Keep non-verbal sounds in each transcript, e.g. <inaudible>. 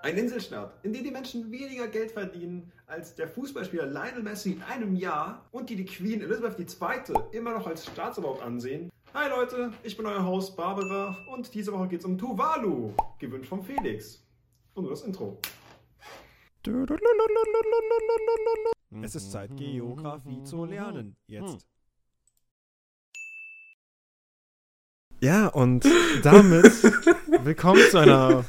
Ein Inselstaat, in dem die Menschen weniger Geld verdienen als der Fußballspieler Lionel Messi in einem Jahr und die die Queen Elizabeth II. immer noch als Staatsoberhaupt ansehen. Hi Leute, ich bin euer Host Barbara und diese Woche geht es um Tuvalu, gewünscht vom Felix. Und nur das Intro. Es ist Zeit, Geografie zu lernen. Jetzt. Ja, und damit <laughs> willkommen zu einer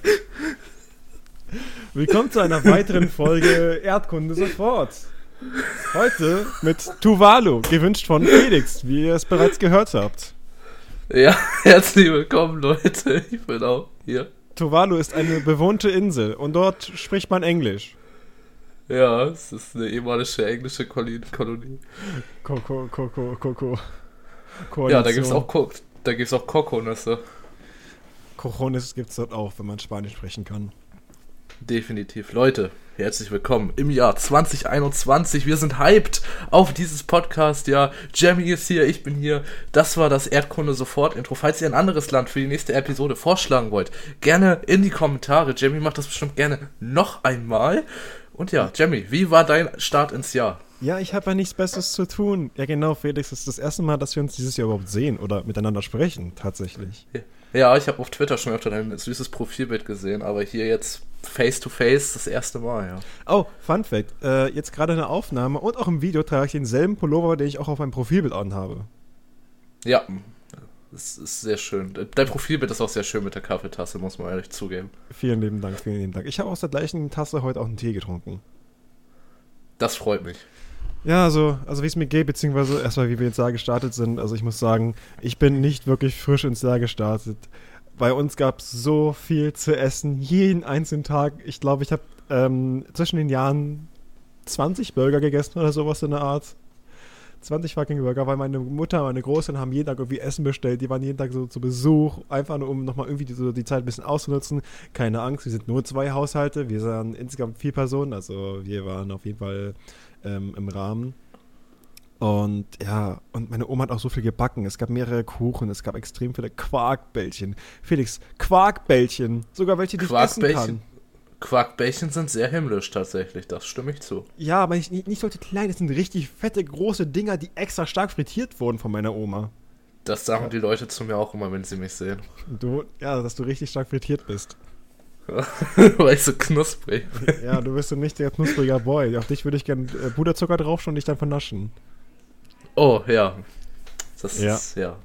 Willkommen zu einer weiteren Folge Erdkunde sofort. Heute mit Tuvalu, gewünscht von Felix, wie ihr es bereits gehört habt. Ja, <laughs> herzlich willkommen, Leute. Ich bin auch hier. Tuvalu ist eine bewohnte Insel und dort spricht man Englisch. Ja, es ist eine ehemalige englische Kolonie. Koko, Koko, Koko. Ja, da gibt es auch, Ko da gibt's auch Kokonüsse. Cojones gibt es dort auch, wenn man Spanisch sprechen kann. Definitiv. Leute, herzlich willkommen im Jahr 2021. Wir sind hyped auf dieses Podcast. Ja, Jamie ist hier, ich bin hier. Das war das Erdkunde sofort Intro. Falls ihr ein anderes Land für die nächste Episode vorschlagen wollt, gerne in die Kommentare. Jamie macht das bestimmt gerne noch einmal. Und ja, Jamie, wie war dein Start ins Jahr? Ja, ich habe ja nichts Besseres zu tun. Ja, genau, Felix, das ist das erste Mal, dass wir uns dieses Jahr überhaupt sehen oder miteinander sprechen, tatsächlich. Ja, ich habe auf Twitter schon öfter dein süßes Profilbild gesehen, aber hier jetzt face to face das erste Mal, ja. Oh, Fun Fact: äh, Jetzt gerade eine Aufnahme und auch im Video trage ich denselben Pullover, den ich auch auf meinem Profilbild anhabe. Ja, das ist sehr schön. Dein Profilbild ist auch sehr schön mit der Kaffeetasse, muss man ehrlich zugeben. Vielen lieben Dank, vielen lieben Dank. Ich habe aus der gleichen Tasse heute auch einen Tee getrunken. Das freut mich. Ja, also, also wie es mir geht, beziehungsweise erstmal, wie wir ins Jahr gestartet sind. Also ich muss sagen, ich bin nicht wirklich frisch ins Jahr gestartet. Bei uns gab es so viel zu essen, jeden einzelnen Tag. Ich glaube, ich habe ähm, zwischen den Jahren 20 Burger gegessen oder sowas in der Art. 20 fucking Burger, weil meine Mutter, meine Großeltern haben jeden Tag irgendwie Essen bestellt. Die waren jeden Tag so zu Besuch, einfach nur um nochmal irgendwie die, so die Zeit ein bisschen auszunutzen. Keine Angst, wir sind nur zwei Haushalte. Wir sind insgesamt vier Personen, also wir waren auf jeden Fall ähm, im Rahmen. Und ja, und meine Oma hat auch so viel gebacken. Es gab mehrere Kuchen, es gab extrem viele Quarkbällchen. Felix, Quarkbällchen. Sogar welche, die ich essen kann. Quarkbällchen sind sehr himmlisch tatsächlich, das stimme ich zu. Ja, aber nicht, nicht solche kleinen, das sind richtig fette, große Dinger, die extra stark frittiert wurden von meiner Oma. Das sagen ja. die Leute zu mir auch immer, wenn sie mich sehen. Du, ja, dass du richtig stark frittiert bist. <laughs> Weil ich so knusprig bin. Ja, du bist so nicht der knuspriger Boy. Auf dich würde ich gerne äh, Puderzucker drauf und dich dann vernaschen. Oh, ja. Das ja. ist, ja.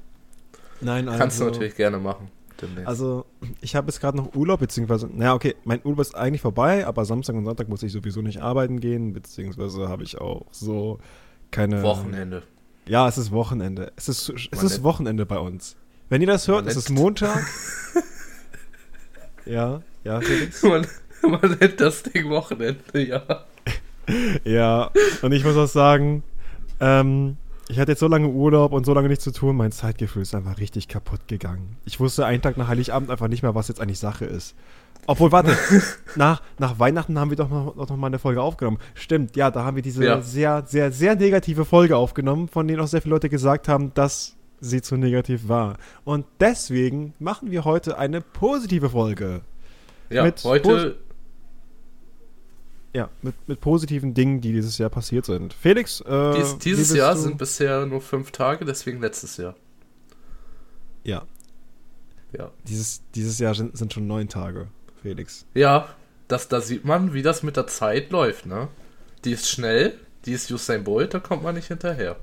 Nein, also, Kannst du natürlich gerne machen. Demnächst. Also, ich habe jetzt gerade noch Urlaub, beziehungsweise, naja, okay, mein Urlaub ist eigentlich vorbei, aber Samstag und Sonntag muss ich sowieso nicht arbeiten gehen, beziehungsweise habe ich auch so keine. Wochenende. Ja, es ist Wochenende. Es ist, es ist Wochenende bei uns. Wenn ihr das hört, es ist Montag. <laughs> ja, ja, Felix. Man, man nennt das Ding Wochenende, ja. <laughs> ja, und ich muss auch sagen, ähm, ich hatte jetzt so lange Urlaub und so lange nichts zu tun, mein Zeitgefühl ist einfach richtig kaputt gegangen. Ich wusste einen Tag nach Heiligabend einfach nicht mehr, was jetzt eigentlich Sache ist. Obwohl, warte, <laughs> nach, nach Weihnachten haben wir doch noch, noch mal eine Folge aufgenommen. Stimmt, ja, da haben wir diese ja. sehr, sehr, sehr negative Folge aufgenommen, von denen auch sehr viele Leute gesagt haben, dass sie zu negativ war. Und deswegen machen wir heute eine positive Folge. Ja, heute ja, mit, mit positiven Dingen, die dieses Jahr passiert sind. Felix, äh, Dies, dieses Jahr du? sind bisher nur fünf Tage, deswegen letztes Jahr. Ja. Ja. Dieses, dieses Jahr sind, sind schon neun Tage, Felix. Ja, das, da sieht man, wie das mit der Zeit läuft, ne? Die ist schnell, die ist Usain Bolt, da kommt man nicht hinterher.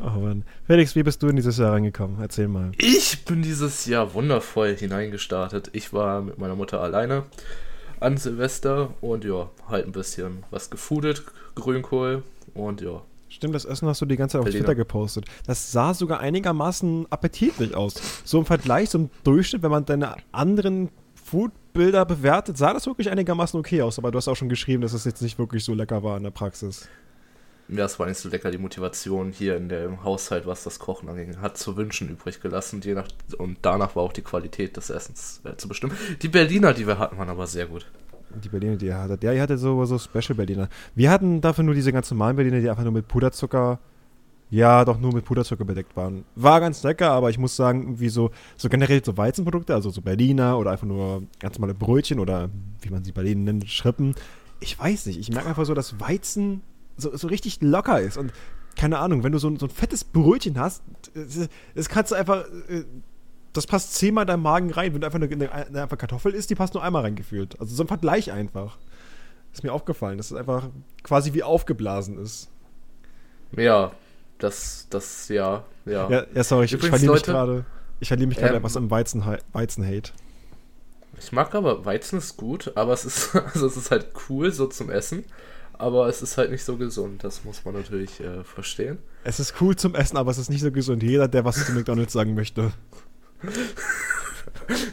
Oh Mann. Felix, wie bist du in dieses Jahr reingekommen? Erzähl mal. Ich bin dieses Jahr wundervoll hineingestartet. Ich war mit meiner Mutter alleine an Silvester und ja, halt ein bisschen was gefoodet, Grünkohl und ja. Stimmt, das Essen hast du die ganze Zeit auf Berliner. Twitter gepostet. Das sah sogar einigermaßen appetitlich aus. So im Vergleich zum Durchschnitt, wenn man deine anderen Foodbilder bewertet, sah das wirklich einigermaßen okay aus. Aber du hast auch schon geschrieben, dass es jetzt nicht wirklich so lecker war in der Praxis ja, es war nicht so lecker, die Motivation hier in dem Haushalt, was das Kochen anging, hat zu wünschen übrig gelassen. Je nach, und danach war auch die Qualität des Essens äh, zu bestimmen. Die Berliner, die wir hatten, waren aber sehr gut. Die Berliner, die ihr hattet. Ja, ihr hattet so, so Special Berliner. Wir hatten dafür nur diese ganz normalen Berliner, die einfach nur mit Puderzucker ja, doch nur mit Puderzucker bedeckt waren. War ganz lecker, aber ich muss sagen, wie so, so generell so Weizenprodukte, also so Berliner oder einfach nur ganz normale Brötchen oder wie man sie bei denen nennt, Schrippen. Ich weiß nicht, ich merke einfach so, dass Weizen so, so richtig locker ist und keine Ahnung, wenn du so, so ein fettes Brötchen hast, das, das kannst du einfach, äh, das passt zehnmal in deinen Magen rein. Wenn du einfach eine, eine, eine einfach Kartoffel isst, die passt nur einmal reingefühlt. Also so ein Vergleich einfach. Ist mir aufgefallen, dass es einfach quasi wie aufgeblasen ist. Ja, das, das, ja, ja. Ja, ja sorry, ich, ich verliere mich gerade. Ich verliere mich gerade Ähm, etwas im Weizen, Weizen-Hate. Ich mag aber, Weizen ist gut, aber es ist, <laughs> also es ist halt cool so zum Essen, aber es ist halt nicht so gesund, das muss man natürlich äh, verstehen. Es ist cool zum Essen, aber es ist nicht so gesund. Jeder, der was zu McDonalds sagen möchte. <laughs>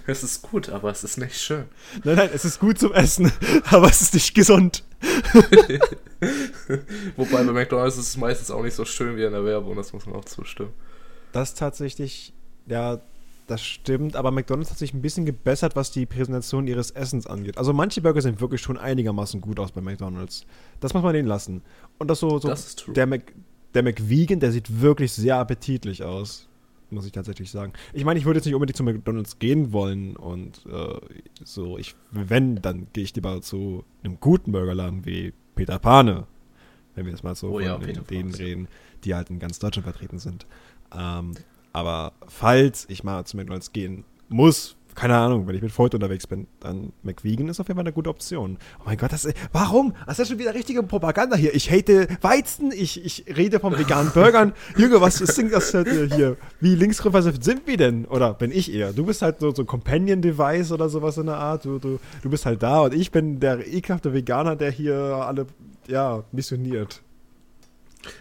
Es ist gut, aber es ist nicht schön. Nein, nein, es ist gut zum Essen, <laughs> aber es ist nicht gesund. <laughs> Wobei bei McDonalds ist es meistens auch nicht so schön wie in der Werbung, das muss man auch zustimmen. Das tatsächlich, ja, das stimmt, aber McDonalds hat sich ein bisschen gebessert, was die Präsentation ihres Essens angeht. Also manche Burger sehen wirklich schon einigermaßen gut aus bei McDonalds. Das muss man denen lassen. Und das so, so Das ist true. der Mc, der McVegan, der sieht wirklich sehr appetitlich aus. Muss ich tatsächlich sagen. Ich meine, ich würde jetzt nicht unbedingt zu McDonalds gehen wollen und äh, so, ich, wenn, dann gehe ich lieber zu einem guten Burgerladen wie Peter Pane. Wenn wir jetzt mal so Oh ja, von Peter den, denen reden, die halt in ganz Deutschland vertreten sind. Ähm, aber falls ich mal zu McDonalds gehen muss, keine Ahnung, wenn ich mit Freund unterwegs bin, dann McVegan ist auf jeden Fall eine gute Option. Oh mein Gott, das ist, warum? Das ist schon wieder richtige Propaganda hier. Ich hate Weizen, ich, ich rede von veganen Burgern. <laughs> Junge, was ist denn das hier? Wie linkskonservativ sind wir denn? Oder bin ich eher? Du bist halt so, so ein Companion-Device oder sowas in der Art. Du, du, du bist halt da und ich bin der ekelhafte Veganer, der hier alle, ja, missioniert.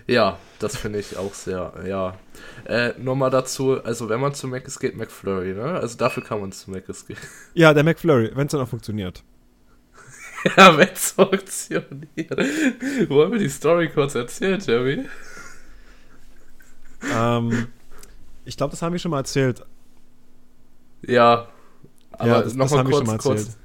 Ja, das finde ich auch sehr, ja. Äh, nur mal dazu, also wenn man zu Mc's geht, McFlurry, ne? Also dafür kann man zu Mc's gehen. Ja, der McFlurry, wenn es dann auch funktioniert. <laughs> ja, wenn es funktioniert. Wollen wir die Story kurz erzählen, Jeremy? ähm, ich glaube, das haben wir schon mal erzählt. Ja, aber Ja, das- das nochmal haben wir schon kurz, mal kurz, erzählt.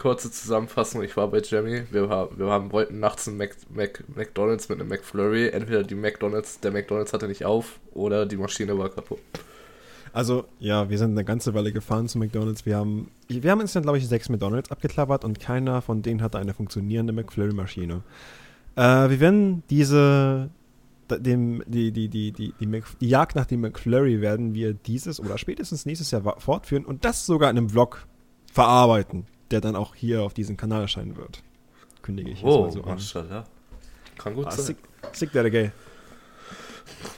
Kurze Zusammenfassung. Ich war bei Jamie, wir, wir haben, wollten nachts ein Mac, Mac, McDonalds mit einem McFlurry. Entweder die McDonalds, der McDonalds hatte nicht auf oder die Maschine war kaputt. Also, ja, wir sind eine ganze Weile gefahren zu McDonalds. Wir haben, wir haben insgesamt, glaube ich, sechs McDonalds abgeklappert und keiner von denen hatte eine funktionierende McFlurry-Maschine. Äh, wir werden diese, dem, die, die, die, die, die, Mc, die Jagd nach dem McFlurry werden wir dieses oder spätestens nächstes Jahr fortführen und das sogar in einem Vlog verarbeiten, der dann auch hier auf diesem Kanal erscheinen wird. Kündige ich jetzt Oh, mal so an. Mashallah. Kann gut Ah, sein. sick, sick der gay.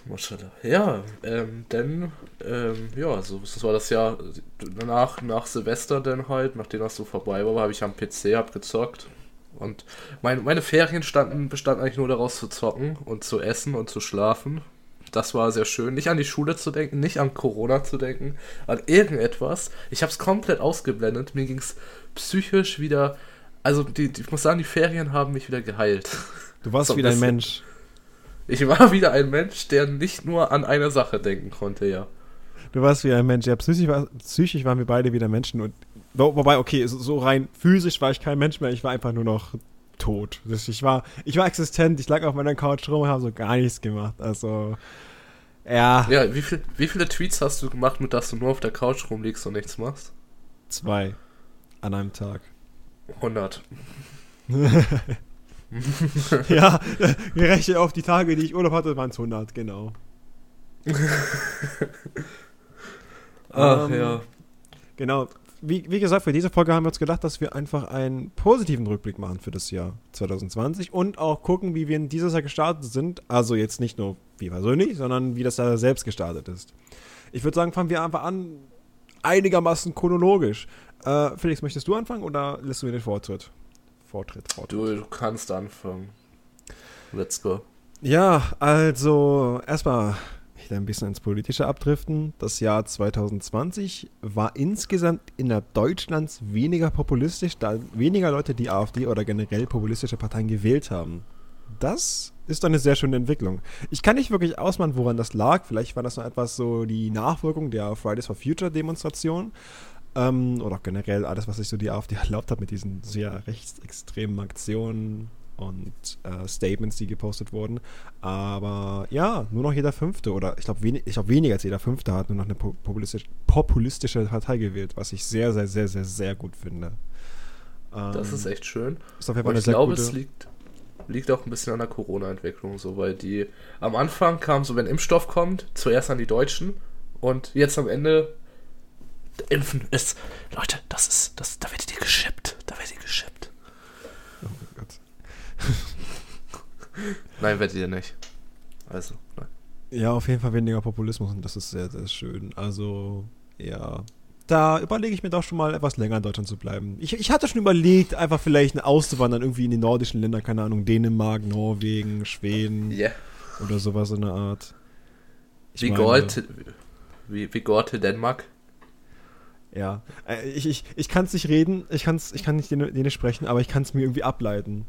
Mashallah. Ja, ähm, denn, ähm, ja, so, das war das Jahr danach, nach Silvester dann halt, nachdem das so vorbei war, habe ich am PC, hab gezockt. Und mein, meine Ferien standen, bestanden eigentlich nur daraus zu zocken und zu essen und zu schlafen. Das war sehr schön. Nicht an die Schule zu denken, nicht an Corona zu denken, an irgendetwas. Ich habe es komplett ausgeblendet. Mir ging es psychisch wieder. Also, die, die, ich muss sagen, die Ferien haben mich wieder geheilt. Du warst So ein wieder ein. Mensch. Ich war wieder ein Mensch, der nicht nur an eine Sache denken konnte, ja. Du warst wie ein Mensch. Ja, psychisch, war, psychisch waren wir beide wieder Menschen. Und, wo, wobei, okay, so rein physisch war ich kein Mensch mehr. Ich war einfach nur noch tot. Ich war, ich war existent. Ich lag auf meiner Couch rum und habe so gar nichts gemacht. Also, ja, Ja, wie, viel, wie viele Tweets hast du gemacht, mit dass du nur auf der Couch rumliegst und nichts machst? zwei an einem Tag. 100. <laughs> ja, gerechnet auf die Tage, die ich Urlaub hatte, waren es 100, genau. <laughs> Ach Ähm, ja. Genau. Wie, wie gesagt, für diese Folge haben wir uns gedacht, dass wir einfach einen positiven Rückblick machen für das Jahr 2020 und auch gucken, wie wir in dieses Jahr gestartet sind. Also jetzt nicht nur wie persönlich, sondern wie das Jahr selbst gestartet ist. Ich würde sagen, fangen wir einfach an, einigermaßen chronologisch. Äh, Felix, möchtest du anfangen oder lässt du mir den Vortritt? Vortritt, Vortritt. Du, du kannst anfangen. Let's go. Ja, also erstmal wieder ein bisschen ins Politische abdriften. Das Jahr 2020 war insgesamt innerhalb Deutschlands weniger populistisch, da weniger Leute die AfD oder generell populistische Parteien gewählt haben. Das ist eine sehr schöne Entwicklung. Ich kann nicht wirklich ausmachen, woran das lag. Vielleicht war das noch etwas so die Nachwirkung der Fridays for Future Demonstration. Ähm, oder generell alles, was sich so die AfD <laughs> erlaubt hat mit diesen sehr rechtsextremen Aktionen. Und äh, Statements, die gepostet wurden. Aber ja, nur noch jeder Fünfte oder ich glaube wenig, glaub, weniger als jeder Fünfte hat nur noch eine populistische, populistische Partei gewählt, was ich sehr, sehr, sehr, sehr, sehr gut finde. das Ähm, ist echt schön. Ist auf jeden Fall Und ich glaube, es liegt, liegt auch ein bisschen an der Corona-Entwicklung, so, weil die am Anfang kam so, wenn Impfstoff kommt, zuerst an die Deutschen und jetzt am Ende Impfen ist, Leute, das ist, das, da werdet ihr geschippt, da werdet ihr geschippt. <laughs> Nein, werdet ihr nicht. Also, nein. Ja, auf jeden Fall weniger Populismus und das ist sehr, sehr schön. Also, ja. Da überlege ich mir doch schon mal etwas länger in Deutschland zu bleiben. Ich, ich hatte schon überlegt, einfach vielleicht auszuwandern, irgendwie in die nordischen Länder, keine Ahnung, Dänemark, Norwegen, Schweden Yeah. oder sowas in der Art. Ich Wie meine- Gold, wie, wie Gold Dänemark. Ja. Äh, Ich, ich, ich kann es nicht reden, ich, kann's, ich kann nicht Dänisch sprechen, aber ich kann es mir irgendwie ableiten.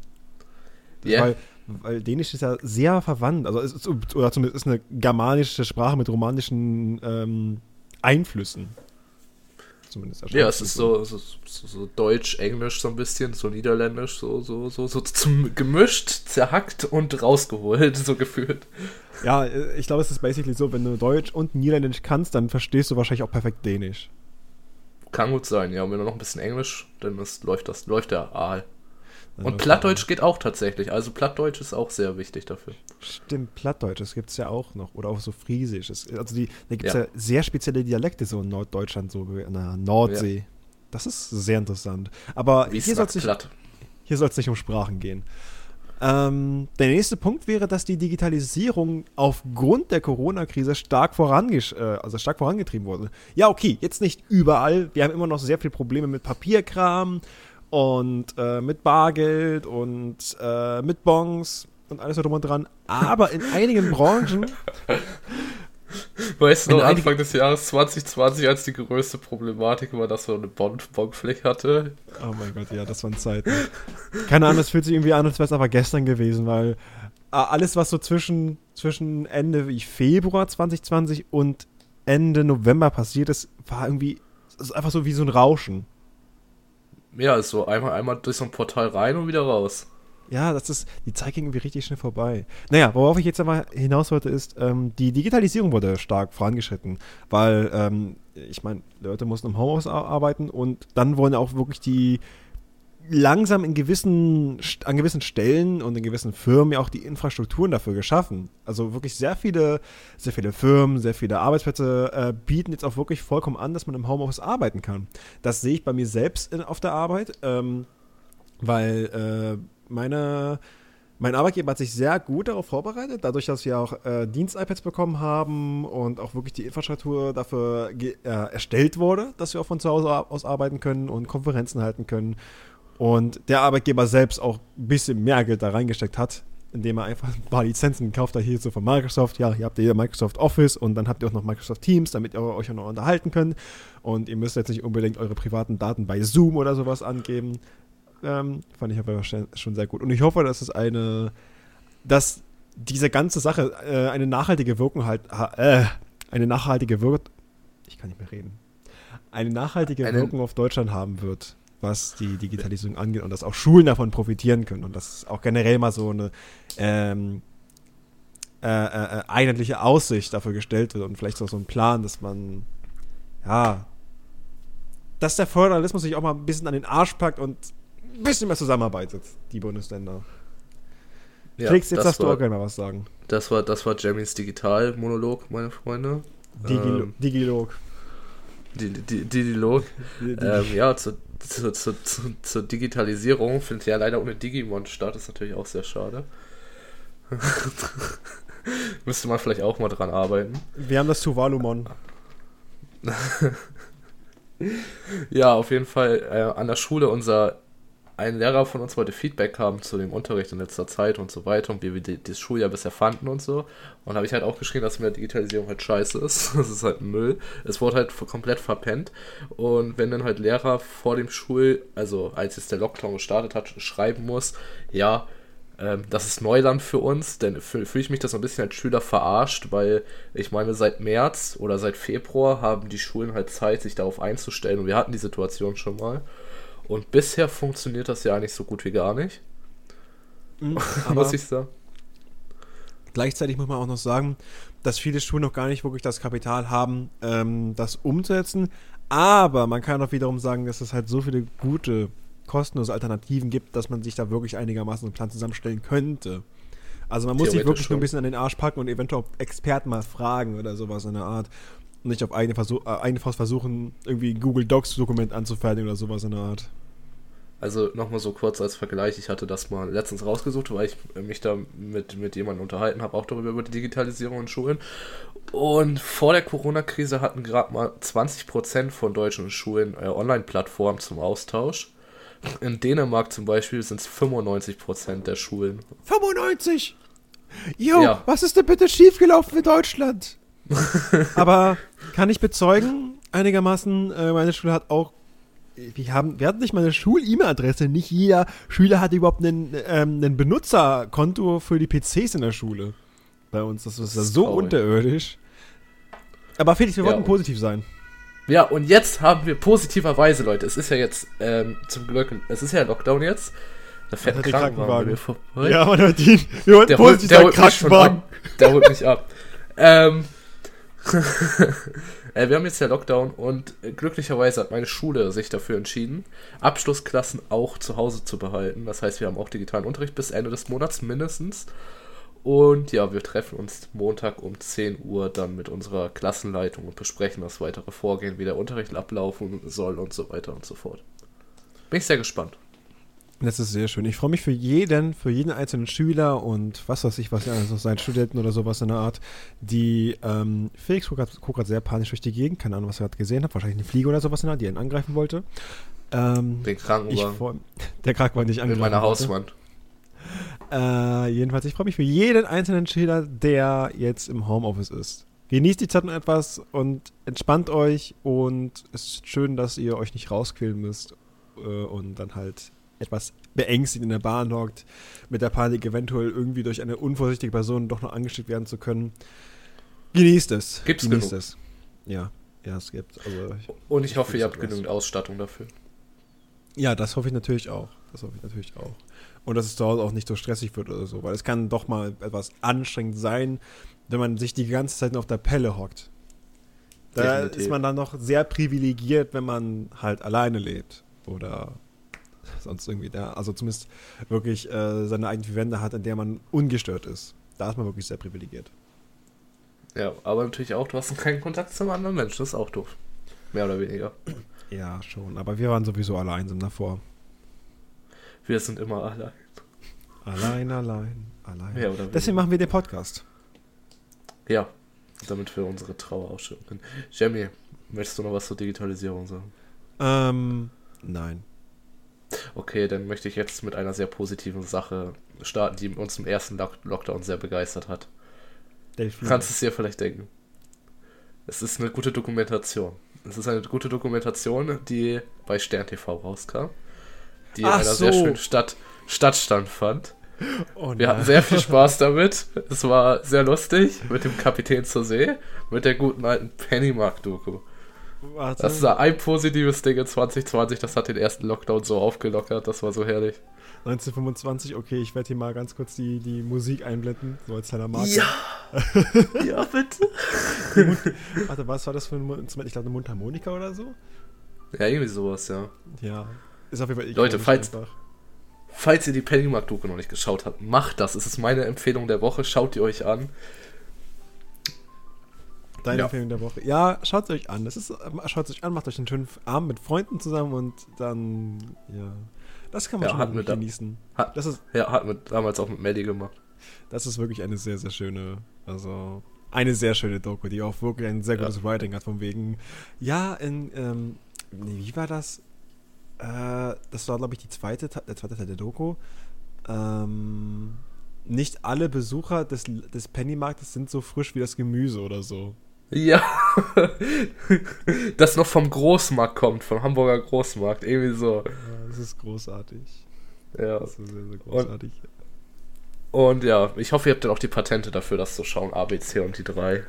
Ja. Weil, weil Dänisch ist ja sehr verwandt, also ist, oder zumindest ist eine germanische Sprache mit romanischen ähm, Einflüssen. Zumindest Ja, es ist so, so, so, so Deutsch, Englisch so ein bisschen, so Niederländisch, so, so, so, so zum, gemischt, zerhackt und rausgeholt, so gefühlt. Ja, äh, ich glaube, es ist basically so, wenn du Deutsch und Niederländisch kannst, dann verstehst du wahrscheinlich auch perfekt Dänisch. Kann gut sein, ja. Und wenn du noch ein bisschen Englisch, dann ist, läuft das, läuft der Aal. Und Plattdeutsch geht auch tatsächlich. Also Plattdeutsch ist auch sehr wichtig dafür. Stimmt, Plattdeutsch, das gibt es ja auch noch. Oder auch so Friesisch. Es, also die, da gibt es Ja. ja. sehr spezielle Dialekte so in Norddeutschland, so an der Nordsee. Das ist sehr interessant. Aber Wie hier soll es nicht, nicht um Sprachen gehen. Ähm, der nächste Punkt wäre, dass die Digitalisierung aufgrund der Corona-Krise stark, äh, also stark vorangetrieben wurde. Ja, okay, jetzt nicht überall. Wir haben immer noch sehr viele Probleme mit Papierkram und äh, mit Bargeld und äh, mit Bons und alles drum und dran. Aber in einigen Branchen, Weißt du Anfang des Jahres 2020, als die größte Problematik war, dass man eine Bon- Bonpflicht hatte? oh mein Gott, ja, das waren Zeiten. Keine Ahnung, es fühlt sich irgendwie an, als wäre es aber gestern gewesen, weil äh, alles, was so zwischen, zwischen Ende Februar 2020 und Ende November passiert ist, war irgendwie es ist einfach so wie so ein Rauschen. Ja, ist so einmal, einmal durch so ein Portal rein und wieder raus. Ja, das ist, die Zeit ging irgendwie richtig schnell vorbei. Naja, worauf ich jetzt aber hinaus wollte, ist, ähm, die Digitalisierung wurde stark vorangeschritten, weil, ähm, ich meine, Leute mussten im Homeoffice ar- arbeiten und dann wurden auch wirklich die langsam in gewissen, an gewissen Stellen und in gewissen Firmen ja auch die Infrastrukturen dafür geschaffen. Also wirklich sehr viele, sehr viele Firmen, sehr viele Arbeitsplätze äh, bieten jetzt auch wirklich vollkommen an, dass man im Homeoffice arbeiten kann. Das sehe ich bei mir selbst in, auf der Arbeit, ähm, weil äh, meine, mein Arbeitgeber hat sich sehr gut darauf vorbereitet, dadurch, dass wir auch äh, Dienst-iPads bekommen haben und auch wirklich die Infrastruktur dafür äh, erstellt wurde, dass wir auch von zu Hause aus arbeiten können und Konferenzen halten können. Und der Arbeitgeber selbst auch ein bisschen mehr Geld da reingesteckt hat, indem er einfach ein paar Lizenzen gekauft hat, hier so von Microsoft. Ja, hier habt ihr Microsoft Office und dann habt ihr auch noch Microsoft Teams, damit ihr euch auch noch unterhalten könnt. Und ihr müsst jetzt nicht unbedingt eure privaten Daten bei Zoom oder sowas angeben. Ähm, fand ich aber schon schon sehr gut. Und ich hoffe, dass es eine, dass diese ganze Sache äh, eine nachhaltige Wirkung halt, ha, äh, eine nachhaltige Wirkung, ich kann nicht mehr reden, eine nachhaltige Eine- Wirkung auf Deutschland haben wird, was die Digitalisierung angeht und dass auch Schulen davon profitieren können und dass auch generell mal so eine ähm, äh, äh, äh, einheitliche Aussicht dafür gestellt wird und vielleicht auch so ein Plan, dass man, ja, dass der Föderalismus sich auch mal ein bisschen an den Arsch packt und ein bisschen mehr zusammenarbeitet, die Bundesländer. Ja, Felix, jetzt darfst du auch gerne mal was sagen. Das war, das war Jamies Digital-Monolog, meine Freunde. Digilo Ähm, Digilog. <laughs> Die, die, Ähm, ja, zur, zur, zur, zur, zur Digitalisierung findet ja leider ohne Digimon statt. ist natürlich auch sehr schade. <laughs> Müsste man vielleicht auch mal dran arbeiten. Wir haben das Tuvalumon. <laughs> Ja, auf jeden Fall äh, an der Schule unser ein Lehrer von uns wollte Feedback haben zu dem Unterricht in letzter Zeit und so weiter und wie wir das Schuljahr bisher fanden und so. Und habe ich halt auch geschrieben, dass mir Digitalisierung halt scheiße ist. <laughs> Das ist halt Müll. Es wurde halt komplett verpennt. Und wenn dann halt Lehrer vor dem Schul, also als jetzt der Lockdown gestartet hat, schreiben muss, ja, ähm, das ist Neuland für uns, denn fühle fühl ich mich das ein bisschen als Schüler verarscht, weil ich meine, seit März oder seit Februar haben die Schulen halt Zeit, sich darauf einzustellen und wir hatten die Situation schon mal. Und bisher funktioniert das ja eigentlich so gut wie gar nicht. Mhm, <laughs> muss ich sagen. gleichzeitig muss man auch noch sagen, dass viele Schulen noch gar nicht wirklich das Kapital haben, ähm, das umzusetzen. Aber man kann auch wiederum sagen, dass es halt so viele gute, kostenlose Alternativen gibt, dass man sich da wirklich einigermaßen einen Plan zusammenstellen könnte. Also man muss sich wirklich nur schon. ein bisschen an den Arsch packen und eventuell auch Experten mal fragen oder sowas in der Art. Und nicht auf eigene, Versuch, äh, eigene Faust versuchen, irgendwie ein Google Docs-Dokument anzufertigen oder sowas in der Art. Also nochmal so kurz als Vergleich, ich hatte das mal letztens rausgesucht, weil ich mich da mit, mit jemandem unterhalten habe, auch darüber über die Digitalisierung in Schulen. Und vor der Corona-Krise hatten gerade mal 20% von deutschen Schulen äh, Online-Plattformen zum Austausch. In Dänemark zum Beispiel sind es 95% der Schulen. 95! Jo, Ja. was ist denn bitte schiefgelaufen in Deutschland? <laughs> Aber kann ich bezeugen, einigermaßen, äh, meine Schule hat auch, wir, haben, wir hatten nicht mal eine Schul-E-Mail-Adresse. Nicht jeder Schüler hat überhaupt einen, ähm, einen Benutzerkonto für die PCs in der Schule. Bei uns, das ist, Das ist so traurig. unterirdisch. Aber Felix, wir Ja, wollten positiv sein. Ja, und jetzt haben wir positiverweise, Leute, es ist ja jetzt ähm, zum Glück, es ist ja Lockdown jetzt. Da fährt ein Krankenwagen Krankenwagen. Ja, man hört ihn. Wir Der holt, positiv der holt Krankenwagen. ab. Der holt mich ab. <laughs> Ähm, <laughs> äh, wir haben jetzt ja Lockdown und äh, glücklicherweise hat meine Schule sich dafür entschieden, Abschlussklassen auch zu Hause zu behalten. Das heißt, wir haben auch digitalen Unterricht bis Ende des Monats mindestens. Und ja, wir treffen uns Montag um 10 Uhr dann mit unserer Klassenleitung und besprechen das weitere Vorgehen, wie der Unterricht ablaufen soll und so weiter und so fort. Bin ich sehr gespannt. Das ist sehr schön. Ich freue mich für jeden, für jeden einzelnen Schüler und was weiß ich, was ja also sein Studenten oder sowas in der Art, die ähm, Felix guckt gerade sehr panisch durch die Gegend, keine Ahnung, was er gerade gesehen hat, wahrscheinlich eine Fliege oder sowas in der Art, die ihn angreifen wollte. Ähm, Den Krankenwagen der Krankenwagen nicht in angreifen meiner. Hauswand. Äh, jedenfalls, ich freue mich für jeden einzelnen Schüler, der jetzt im Homeoffice ist. Genießt die Zeit noch etwas und entspannt euch und es ist schön, dass ihr euch nicht rausquälen müsst äh, und dann halt etwas beängstigt in der Bahn hockt, mit der Panik eventuell irgendwie durch eine unvorsichtige Person doch noch angesteckt werden zu können. Genießt es. Gibt's Genießt genug. es. Ja, ja, es gibt. Also, ich, Und ich hoffe, ihr habt genügend Ausstattung dafür. ja, das hoffe ich natürlich auch. Das hoffe ich natürlich auch. Und dass es zu Hause auch nicht so stressig wird oder so, weil es kann doch mal etwas anstrengend sein, wenn man sich die ganze Zeit nur auf der Pelle hockt. Da Definitiv. ist man dann noch sehr privilegiert, wenn man halt alleine lebt oder sonst irgendwie da, also zumindest wirklich äh, seine eigenen vier Wände hat, in der man ungestört ist. Da ist man wirklich sehr privilegiert. Ja, aber natürlich auch, du hast keinen Kontakt zum anderen Menschen, das ist auch doof. Mehr oder weniger. Ja, schon. Aber wir waren sowieso alle einsam davor. Wir sind immer allein. Allein, allein, allein. Weniger. Deswegen machen wir den Podcast. Ja, damit wir unsere Trauer ausschütten können. Jamie, möchtest du noch was zur Digitalisierung sagen? Ähm, nein. Okay, dann möchte ich jetzt mit einer sehr positiven Sache starten, die uns im ersten Lock Lockdown sehr begeistert hat. Du kannst es dir vielleicht denken. Es ist eine gute Dokumentation. Es ist eine gute Dokumentation, die bei Stern TV rauskam. Die in Ach einer so. sehr schönen Stadt Stadtstand fand. Oh Wir hatten sehr viel <laughs> Spaß damit. Es war sehr lustig mit dem Kapitän zur See, mit der guten alten Pennymark-Doku. Warte. Das ist ein positives Ding in 2020, das hat den ersten Lockdown so aufgelockert, das war so herrlich. 1925, okay, ich werde hier mal ganz kurz die, die Musik einblenden, so als kleiner Marker. <laughs> ja, bitte. Warte, was war das für ein Instrument? Ich glaube, eine Mundharmonika oder so? Ja, irgendwie sowas, ja. Ja. Ist auf jeden Fall Leute, falls- einfach. Falls ihr die Pennymark-Doku noch nicht geschaut habt, macht das. Es ist meine Empfehlung der Woche. Schaut die euch an. Deine Ja. Empfehlung der Woche. Ja, schaut es euch an. Das ist, ähm, schaut es euch an, macht euch einen schönen Abend mit Freunden zusammen und dann, ja. Das kann man Ja, schon wirklich da- genießen. Hat, Das ist, ja, hat mit, damals auch mit Melly gemacht. das ist wirklich eine sehr, sehr schöne, also eine sehr schöne Doku, die auch wirklich ein sehr Ja. gutes Writing hat, von wegen, ja, in, ähm, nee, wie war das? Äh, das war, glaube ich, die zweite, Te- der zweite Teil der Doku. Ähm, nicht alle Besucher des, des Pennymarktes sind so frisch wie das Gemüse oder so. Ja. das noch vom Großmarkt kommt, vom Hamburger Großmarkt. Irgendwie so. Ja, das ist großartig. Ja. Das ist sehr, sehr großartig. Und ja, ich hoffe, ihr habt dann auch die Patente dafür, das zu schauen. A, B, C und die 3.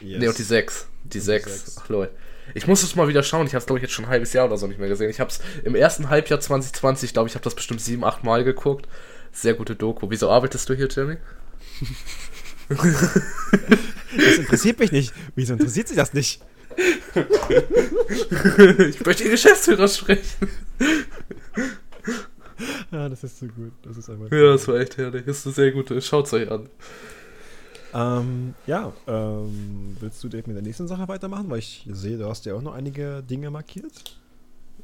Yes. Nee, und die 6. Die Und die 6. sechs. Ach, Leute. Ich muss es mal wieder schauen. Ich habe es, glaube ich, jetzt schon ein halbes Jahr oder so nicht mehr gesehen. Ich habe es im ersten Halbjahr 2020, glaube ich, habe das bestimmt sieben, acht Mal geguckt. Sehr gute Doku. Wieso arbeitest du hier, Jeremy? <laughs> Das interessiert mich nicht. Wieso interessiert sich das nicht? ich möchte den Geschäftsführer sprechen. Ja, das ist so gut. Das ist einfach. Ja, das war echt herrlich. Das ist eine sehr gute. Schaut's euch an. Ähm, ja, ähm, willst du direkt mit der nächsten Sache weitermachen? Weil ich sehe, du hast ja auch noch einige Dinge markiert.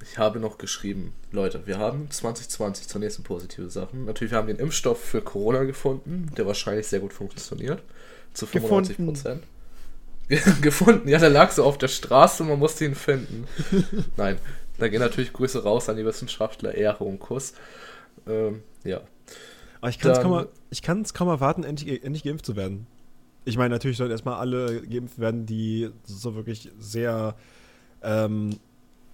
Ich habe noch geschrieben, Leute, wir haben 2020 zur nächsten positive Sachen. Natürlich, wir haben den Impfstoff für Corona gefunden, der wahrscheinlich sehr gut funktioniert. Zu 95 Prozent. <laughs> gefunden, ja, der lag so auf der Straße, man musste ihn finden. <laughs> Nein, da gehen natürlich Grüße raus an die Wissenschaftler, Ehre und Kuss. Ähm, ja. Aber ich kann es kaum, kaum erwarten, endlich, endlich geimpft zu werden. Ich meine, natürlich sollen erstmal alle geimpft werden, die so wirklich sehr ähm,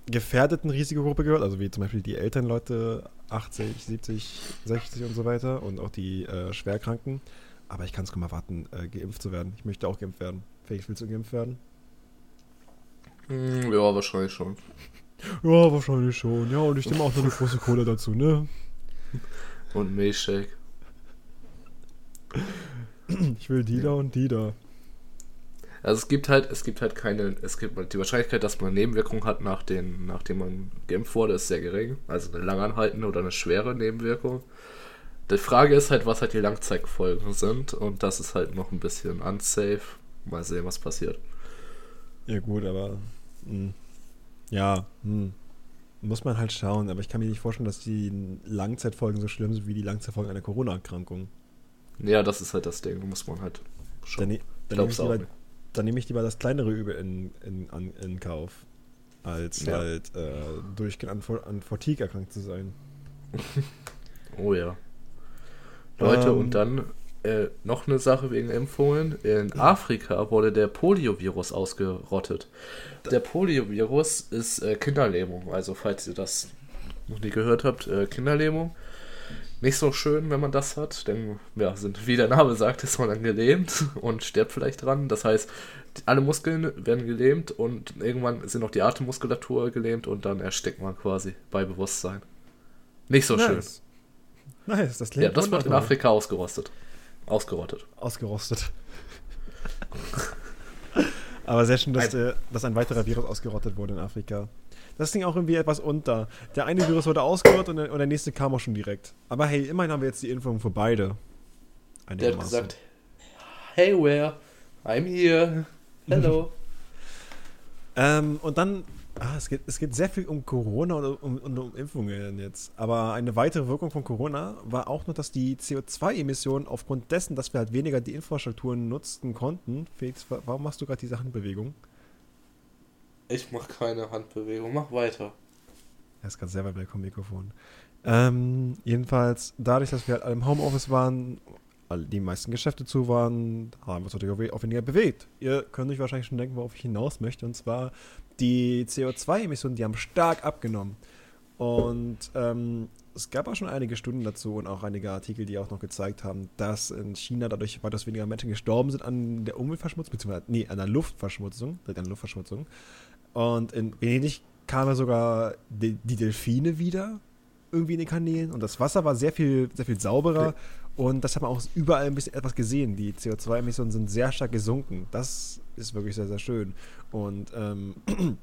gefährdeten Risikogruppe gehört, also wie zum Beispiel die älteren Leute, 80, 70, 60 und so weiter und auch die äh, Schwerkranken. Aber ich kann es kaum erwarten, äh, geimpft zu werden. Ich möchte auch geimpft werden. Felix, willst du geimpft werden? Hm, ja, wahrscheinlich schon. <laughs> Ja, wahrscheinlich schon. Ja, und ich nehme auch noch eine große Cola dazu, ne? Und Milchshake. Ich will die da und die da. Also es gibt halt, es gibt halt keine, es gibt die Wahrscheinlichkeit, dass man Nebenwirkungen hat, nach den, nachdem man geimpft wurde, ist sehr gering. Also eine langanhaltende oder eine schwere Nebenwirkung. Die Frage ist halt, was halt die Langzeitfolgen sind und das ist halt noch ein bisschen unsafe. Mal sehen, was passiert. Ja, gut, aber. Mh, ja, hm, muss man halt schauen. Aber ich kann mir nicht vorstellen, dass die Langzeitfolgen so schlimm sind wie die Langzeitfolgen einer Corona-Erkrankung. Ja, das ist halt das Ding, muss man halt Dann, schauen. ne- dann ich, Glaub's auch lieber- nicht. Dann nehme ich lieber das kleinere Übel in, in, an, in Kauf, als Ja. halt äh, durchgehend an, an Fatigue erkrankt zu sein. <laughs> Oh ja. Leute, Ähm. und dann äh, noch eine Sache wegen Impfungen. In Afrika wurde der Poliovirus ausgerottet. Der Poliovirus ist äh, Kinderlähmung. Also falls ihr das noch nie gehört habt, äh, Kinderlähmung. Nicht so schön, wenn man das hat, denn ja, sind, wie der Name sagt, ist man dann gelähmt <laughs> und stirbt vielleicht dran. Das heißt, alle Muskeln werden gelähmt und irgendwann sind auch die Atemmuskulatur gelähmt und dann erstickt man quasi bei Bewusstsein. Nicht so schön. nice. Nice, das Ja, klingt das wird in. Afrika ausgerostet. Ausgerottet. Ausgerostet. <laughs> Aber sehr schön, dass, äh, dass ein weiterer Virus ausgerottet wurde in Afrika. Das ging auch irgendwie etwas unter. Der eine Virus wurde ausgerottet und der, und der nächste kam auch schon direkt. Aber hey, immerhin haben wir jetzt die Impfung für beide. Der hat gesagt, hey where? I'm here. Hello. <laughs> Ähm, und dann, ah, es, geht, es geht sehr viel um Corona und um, und um Impfungen jetzt. Aber eine weitere Wirkung von Corona war auch noch, dass die CO2-Emissionen aufgrund dessen, dass wir halt weniger die Infrastrukturen nutzen konnten. Felix, wa- warum machst du gerade diese Handbewegung? Ich mach keine Handbewegung, mach weiter. Er ist sehr weit weg vom Mikrofon. Ähm, jedenfalls, dadurch, dass wir halt alle im Homeoffice waren, die meisten Geschäfte zu waren, haben wir uns natürlich auch weniger bewegt. Ihr könnt euch wahrscheinlich schon denken, worauf ich hinaus möchte. Und zwar die CO2-Emissionen, die haben stark abgenommen. Und ähm, es gab auch schon einige Studien dazu und auch einige Artikel, die auch noch gezeigt haben, dass in China dadurch weitaus weniger Menschen gestorben sind an der Umweltverschmutzung, beziehungsweise nee, an der Luftverschmutzung, an der Luftverschmutzung. Und in Venedig kamen sogar die, die Delfine wieder irgendwie in den Kanälen und das Wasser war sehr viel, sehr viel sauberer und das hat man auch überall ein bisschen etwas gesehen. Die CO2-Emissionen sind sehr stark gesunken. Das ist wirklich sehr, sehr schön. Und ähm, <clears throat>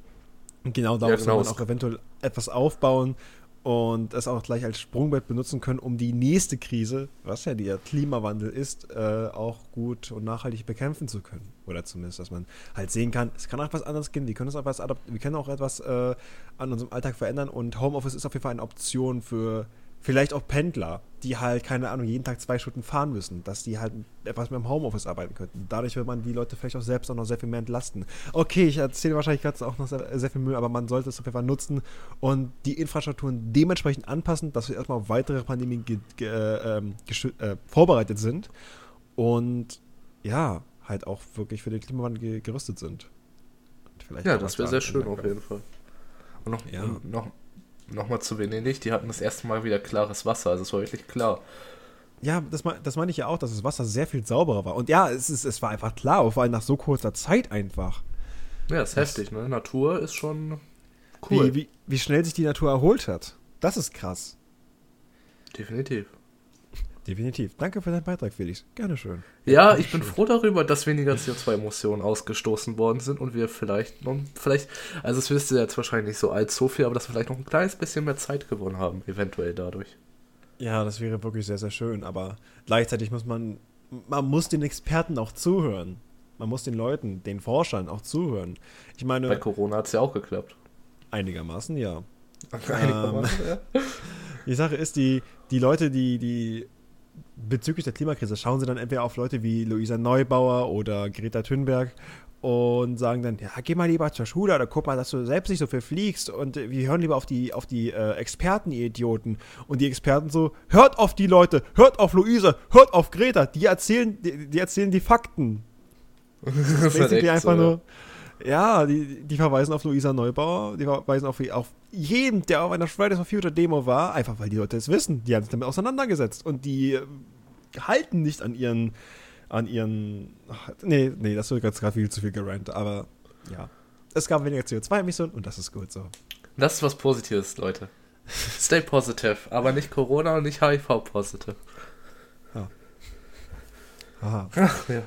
genau darauf genau, soll man auch eventuell etwas aufbauen und es auch gleich als Sprungbrett benutzen können, um die nächste Krise, was ja der Klimawandel ist, äh, auch gut und nachhaltig bekämpfen zu können. Oder zumindest, dass man halt sehen kann, es kann auch etwas anderes gehen, wir können, etwas wir können auch etwas äh, an unserem Alltag verändern und Homeoffice ist auf jeden Fall eine Option für vielleicht auch Pendler, die halt, keine Ahnung, jeden Tag zwei Stunden fahren müssen, dass die halt etwas mehr im Homeoffice arbeiten könnten. Dadurch wird man die Leute vielleicht auch selbst auch noch sehr viel mehr entlasten. Okay, ich erzähle wahrscheinlich gerade auch noch sehr, sehr viel Müll, aber man sollte es auf jeden Fall nutzen und die Infrastrukturen dementsprechend anpassen, dass wir erstmal auf weitere Pandemien ge ge äh, äh, vorbereitet sind und ja, halt auch wirklich für den Klimawandel ge gerüstet sind. Ja, das wäre sehr schön auf jeden Fall. Und noch, Ja. und noch, noch mal zu Venedig, die hatten das erste Mal wieder klares Wasser, also es war wirklich klar. Ja, das, das meine ich ja auch, dass das Wasser sehr viel sauberer war. Und ja, es, ist, es war einfach klar, vor allem nach so kurzer Zeit einfach. Ja, ist Das- heftig, ne? Natur ist schon cool. Wie, wie, wie schnell sich die Natur erholt hat. Das ist krass. Definitiv. Definitiv. Danke für deinen Beitrag, Felix. Gerne schön. Ja, ich bin froh darüber, dass weniger CO2-Emissionen ausgestoßen worden sind und wir vielleicht noch, vielleicht, also es wisst ihr jetzt wahrscheinlich nicht so allzu viel, aber dass wir vielleicht noch ein kleines bisschen mehr Zeit gewonnen haben, eventuell dadurch. Ja, das wäre wirklich sehr, sehr schön, aber gleichzeitig muss man, man muss den Experten auch zuhören. Man muss den Leuten, den Forschern auch zuhören. Ich meine. Bei Corona hat es ja auch geklappt. Einigermaßen, ja. <laughs> Einigermaßen, ähm, ja. <laughs> Die Sache ist, die, die Leute, die, die bezüglich der Klimakrise schauen sie dann entweder auf Leute wie Luisa Neubauer oder Greta Thunberg und sagen dann, ja, geh mal lieber zur Schule oder guck mal, dass du selbst nicht so viel fliegst und wir hören lieber auf die, auf die äh, Experten, ihr Idioten. Und die Experten so, hört auf die Leute, hört auf Luisa, hört auf Greta, die erzählen, die, die erzählen die Fakten. <laughs> Das ist die einfach so, nur, ja, die, die verweisen auf Luisa Neubauer, die verweisen auf, auf jeden, der auf einer Fridays for Future Demo war, einfach weil die Leute es wissen. Die haben sich damit auseinandergesetzt und die äh, halten nicht an ihren, an ihren, nee, nee, das wird gerade viel zu viel gerannt, aber ja. Es gab weniger CO2-Emissionen und das ist gut so. Das ist was Positives, Leute. Stay positive, aber nicht Corona und nicht HIV-positive. Ja. Aha. Ach, ja.